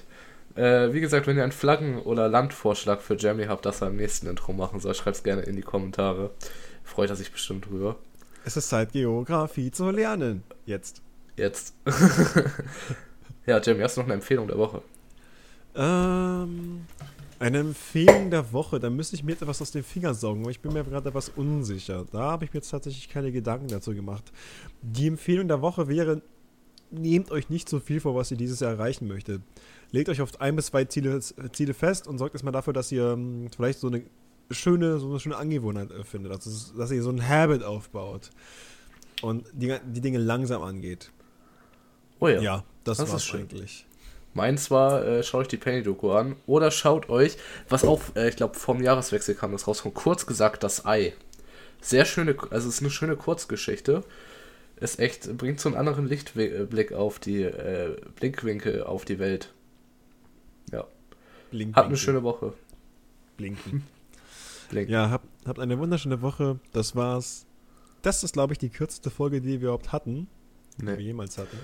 Äh, wie gesagt, wenn ihr einen Flaggen- oder Landvorschlag für Jamie habt, dass er im nächsten Intro machen soll, schreibt es gerne in die Kommentare. freut er sich bestimmt drüber. Es ist Zeit, Geografie zu lernen. Jetzt. Jetzt. <laughs> ja, Jamie, hast du noch eine Empfehlung der Woche? Ähm, eine Empfehlung der Woche, da müsste ich mir etwas aus den Fingern saugen, aber ich bin mir gerade etwas unsicher. Da habe ich mir jetzt tatsächlich keine Gedanken dazu gemacht. Die Empfehlung der Woche wäre, nehmt euch nicht so viel vor, was ihr dieses Jahr erreichen möchtet. Legt euch auf ein bis zwei Ziele, Ziele fest und sorgt erstmal dafür, dass ihr ähm, vielleicht so eine schöne, so eine schöne Angewohnheit äh, findet. Also, dass ihr so ein Habit aufbaut und die, die Dinge langsam angeht. Oh ja. Ja, das, Das war's ist schön. eigentlich. Meins war, äh, schaut euch die Penny-Doku an. Oder schaut euch, was auch, äh, ich glaube, vom Jahreswechsel kam das raus, von kurz gesagt, das Ei. Sehr schöne, also es ist eine schöne Kurzgeschichte. Ist echt, bringt so einen anderen Lichtblick auf die, äh, Blickwinkel auf die Welt. Ja. Blink, Habt eine blinken, schöne Woche. Blinken. <laughs> Blink. Ja, habt, habt eine wunderschöne Woche. Das war's. Das ist, glaube ich, die kürzeste Folge, die wir überhaupt hatten. Die wir Nee. jemals hatten.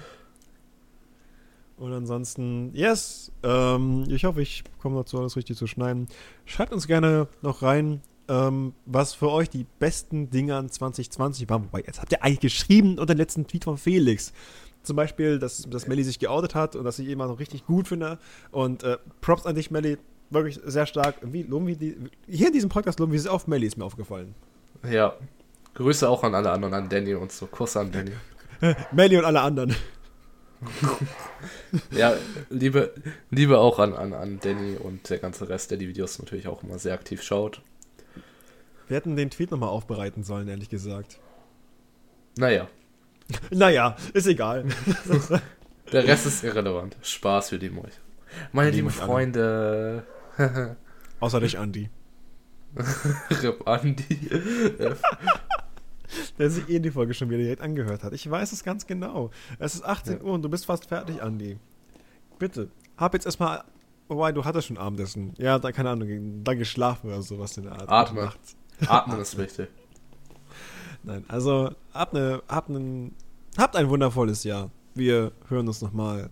Und ansonsten, yes. Ähm, ich hoffe, ich komme dazu, alles richtig zu schneiden. Schreibt uns gerne noch rein, ähm, was für euch die besten Dinge an 2020 waren. Wobei, jetzt habt ihr eigentlich geschrieben unter dem letzten Tweet von Felix. Zum Beispiel, dass, dass Melly sich geoutet hat und dass ich immer noch richtig gut finde. Und äh, Props an dich, Melly. Wirklich sehr stark. Wie loben wir die, hier in diesem Podcast loben wir sie auf Melly, ist mir aufgefallen. Ja. Grüße auch an alle anderen, an Danny und so. Kuss an Danny. <laughs> Melly und alle anderen. <laughs> Ja, Liebe, Liebe auch an, an, an Danny und der ganze Rest, der die Videos natürlich auch immer sehr aktiv schaut. Wir hätten den Tweet nochmal aufbereiten sollen, ehrlich gesagt. Naja, <laughs> Naja, ist egal. <laughs> der Rest ist irrelevant. Spaß, wir lieben euch. Meine lieben lieben. Freunde. Außer dich, Andi. Rip Andi. Der sich eh in die Folge schon wieder direkt angehört hat. Ich weiß es ganz genau. Es ist 18 Ja. Uhr und du bist fast fertig, Andi. Bitte, hab jetzt erstmal. Wobei, du hattest schon Abendessen. Ja, da, keine Ahnung, dann geschlafen oder sowas in der Art. Atme. Nachts. Atmen ist wichtig. <laughs> Nein, also, habt, ne, habt, einen, habt ein wundervolles Jahr. Wir hören uns nochmal.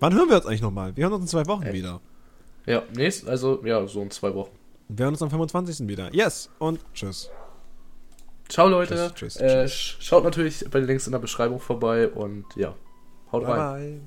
Wann hören wir uns eigentlich nochmal? Wir hören uns in zwei Wochen Echt? wieder. Ja, nächst, also ja, so in zwei Wochen. Wir hören uns am 25. wieder. Yes und tschüss. Ciao Leute. Tschüss, tschüss, äh, sch- schaut natürlich bei den Links in der Beschreibung vorbei und ja, haut Bye rein. bye.